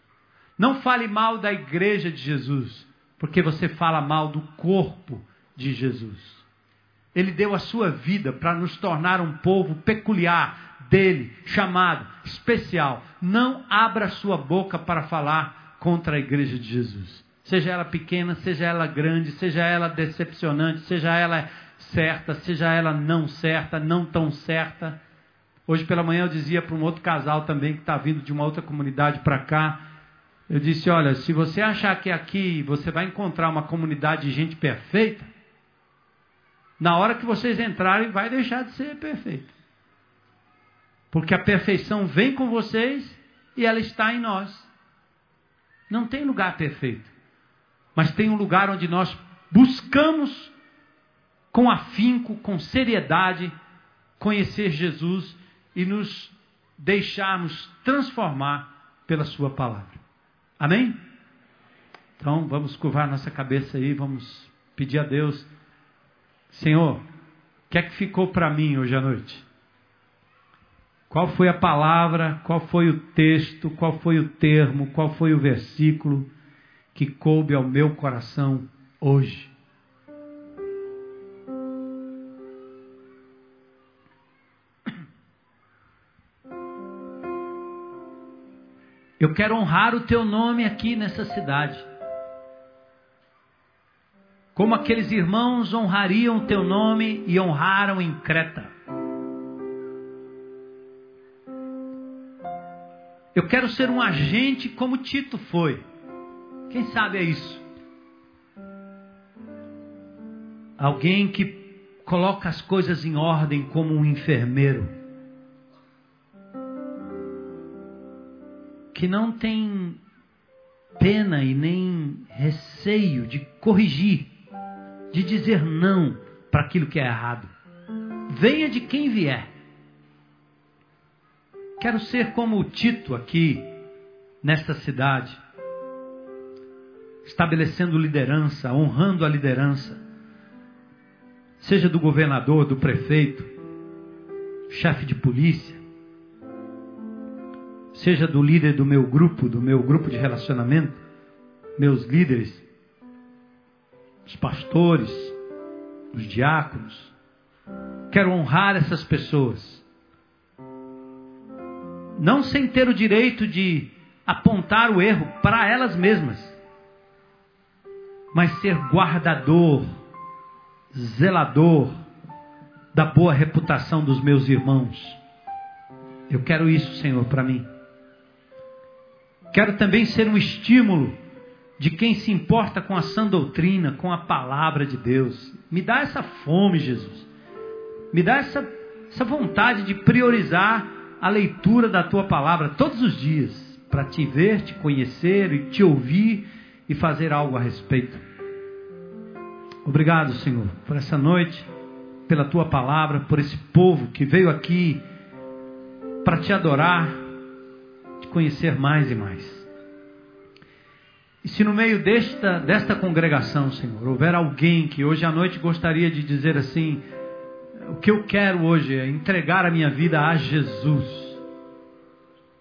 Não fale mal da igreja de Jesus, porque você fala mal do corpo de Jesus. Ele deu a sua vida para nos tornar um povo peculiar dele, chamado, especial. Não abra sua boca para falar contra a igreja de Jesus. Seja ela pequena, seja ela grande, seja ela decepcionante, seja ela certa, seja ela não certa, não tão certa. Hoje pela manhã eu dizia para um outro casal também que está vindo de uma outra comunidade para cá. Eu disse: olha, se você achar que aqui você vai encontrar uma comunidade de gente perfeita, na hora que vocês entrarem vai deixar de ser perfeito. Porque a perfeição vem com vocês e ela está em nós. Não tem lugar perfeito, mas tem um lugar onde nós buscamos com afinco, com seriedade, conhecer Jesus e nos deixarmos transformar pela Sua palavra. Amém? Então vamos curvar nossa cabeça aí, vamos pedir a Deus, Senhor, o que é que ficou para mim hoje à noite? Qual foi a palavra, qual foi o texto, qual foi o termo, qual foi o versículo que coube ao meu coração hoje? Eu quero honrar o teu nome aqui nessa cidade. Como aqueles irmãos honrariam teu nome e honraram em Creta. Eu quero ser um agente como Tito foi. Quem sabe é isso? Alguém que coloca as coisas em ordem como um enfermeiro. que não tem pena e nem receio de corrigir, de dizer não para aquilo que é errado. Venha de quem vier. Quero ser como o Tito aqui, nesta cidade, estabelecendo liderança, honrando a liderança, seja do governador, do prefeito, chefe de polícia, seja do líder do meu grupo, do meu grupo de relacionamento, meus líderes, os pastores, os diáconos. Quero honrar essas pessoas. Não sem ter o direito de apontar o erro para elas mesmas, mas ser guardador, zelador da boa reputação dos meus irmãos. Eu quero isso, Senhor, para mim. Quero também ser um estímulo de quem se importa com a sã doutrina, com a palavra de Deus. Me dá essa fome, Jesus. Me dá essa essa vontade de priorizar a leitura da tua palavra todos os dias, para te ver, te conhecer e te ouvir e fazer algo a respeito. Obrigado, Senhor, por essa noite, pela tua palavra, por esse povo que veio aqui para te adorar, te conhecer mais e mais. E se no meio desta, desta congregação, Senhor, houver alguém que hoje à noite gostaria de dizer assim: o que eu quero hoje é entregar a minha vida a Jesus,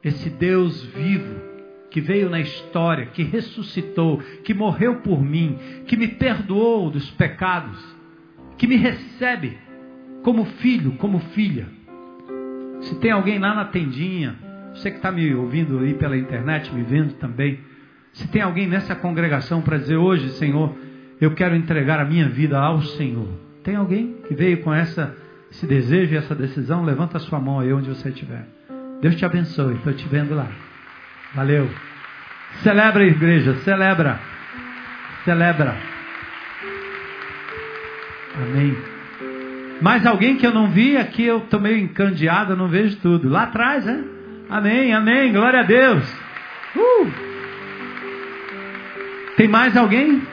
esse Deus vivo que veio na história, que ressuscitou, que morreu por mim, que me perdoou dos pecados, que me recebe como filho, como filha. Se tem alguém lá na tendinha, você que está me ouvindo aí pela internet, me vendo também se tem alguém nessa congregação para dizer hoje, Senhor, eu quero entregar a minha vida ao Senhor. Tem alguém que veio com essa, esse desejo e essa decisão? Levanta a sua mão aí onde você estiver. Deus te abençoe. Estou te vendo lá. Valeu. Celebra, igreja. Celebra. Celebra. Amém. Mais alguém que eu não vi aqui, eu estou meio encandeado, não vejo tudo. Lá atrás, né? Amém, amém. Glória a Deus. Uh! Tem mais alguém?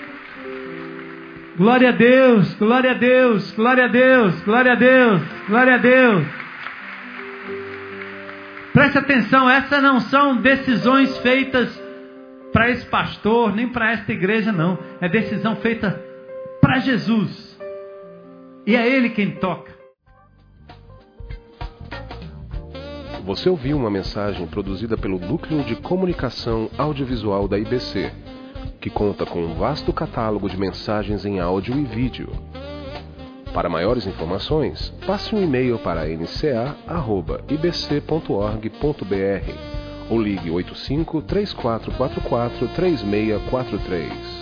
Glória a Deus, glória a Deus, glória a Deus, glória a Deus, glória a Deus. Preste atenção, essas não são decisões feitas para esse pastor, nem para esta igreja, não. É decisão feita para Jesus. E é Ele quem toca. Você ouviu uma mensagem produzida pelo Núcleo de Comunicação Audiovisual da IBC que conta com um vasto catálogo de mensagens em áudio e vídeo. Para maiores informações, passe um e-mail para nca.ibc.org.br ou ligue 85 3444 3643.